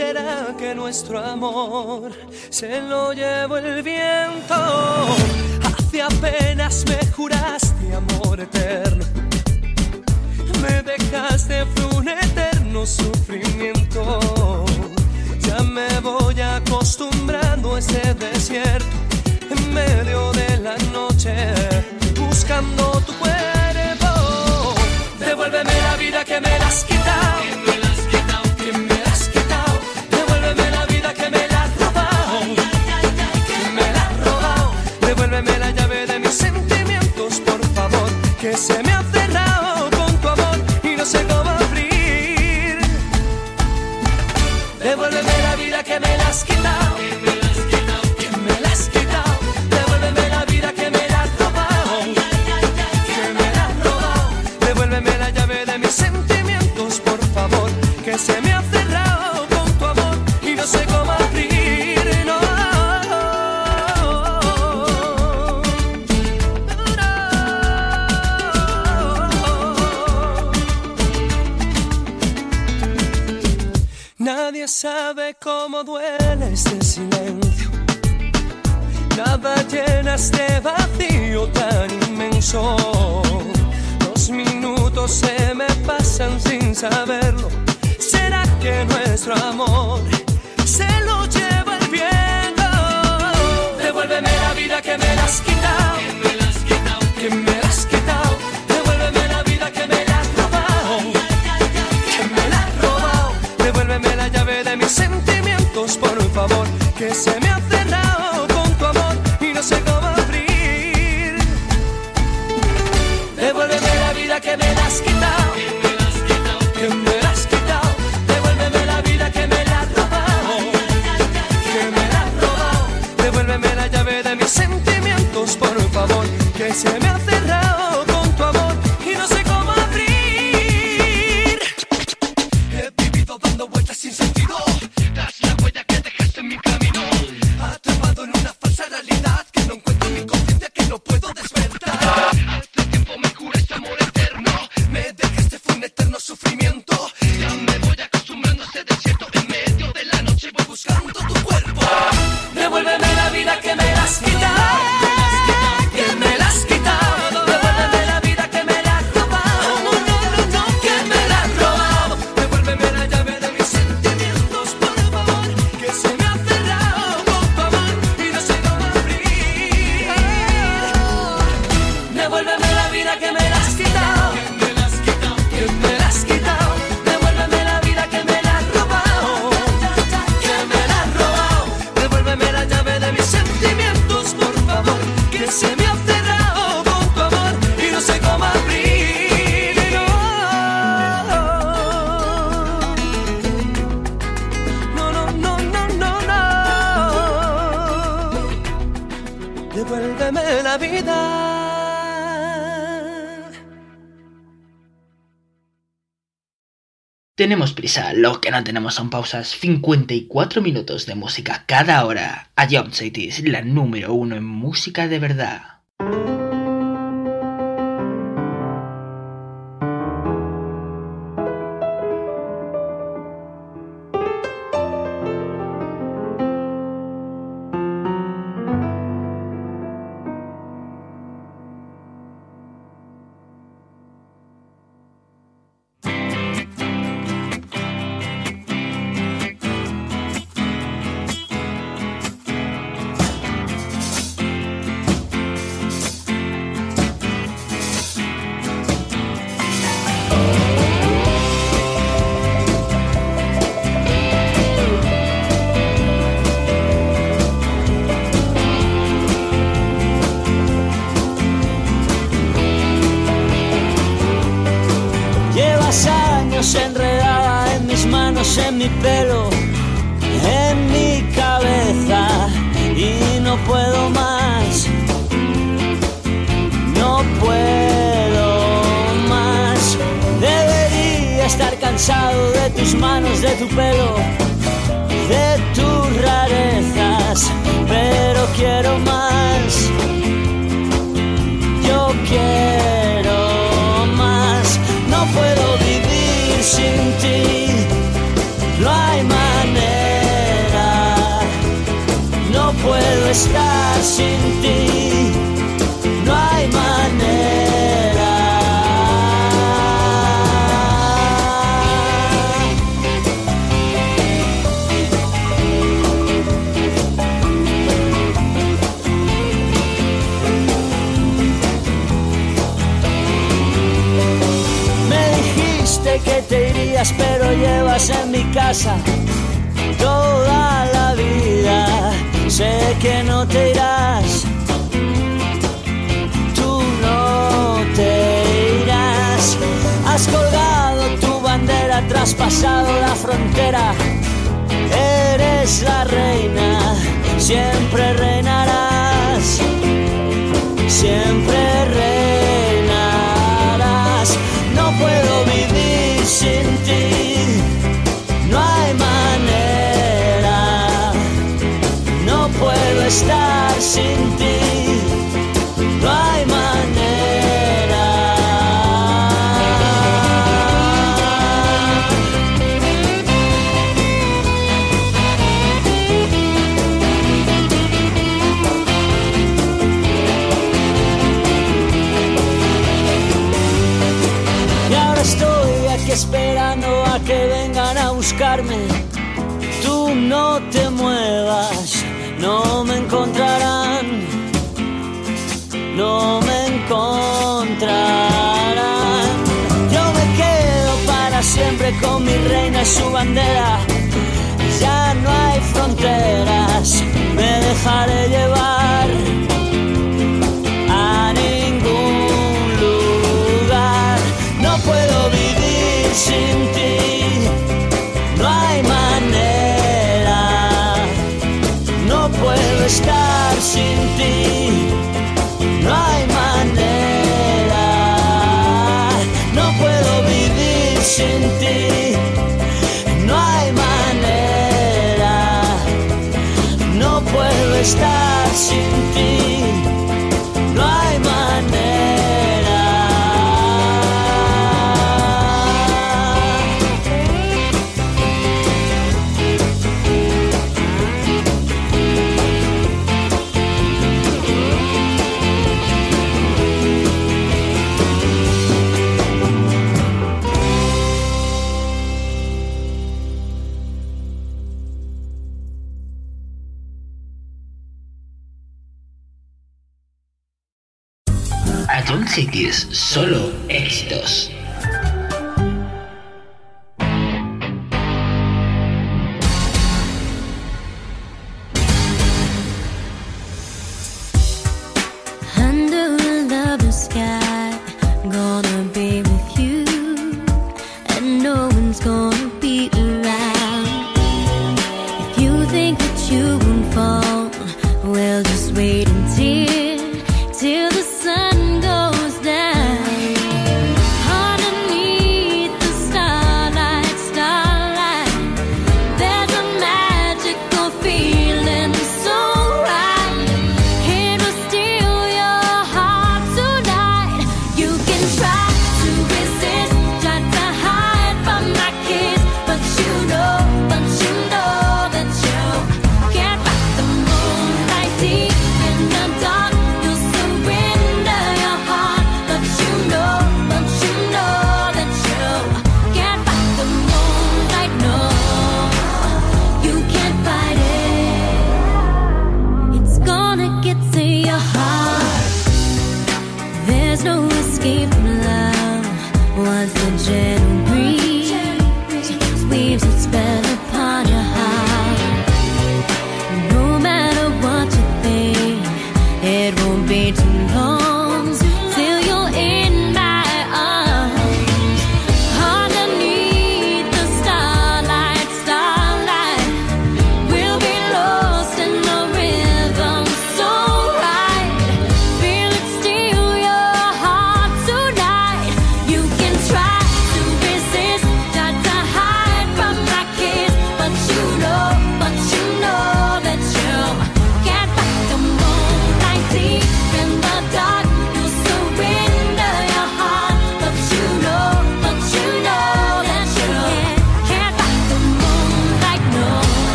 será que nuestro amor se lo llevó el viento? Hace apenas me juraste amor eterno, me dejaste fue un eterno sufrimiento. Ya me voy acostumbrando a ese desierto en medio de la noche, buscando tu cuerpo. Devuélveme la vida que me las quitas of it. lo que no tenemos son pausas. 54 minutos de música cada hora. A Jump Cities, la número uno en música de verdad.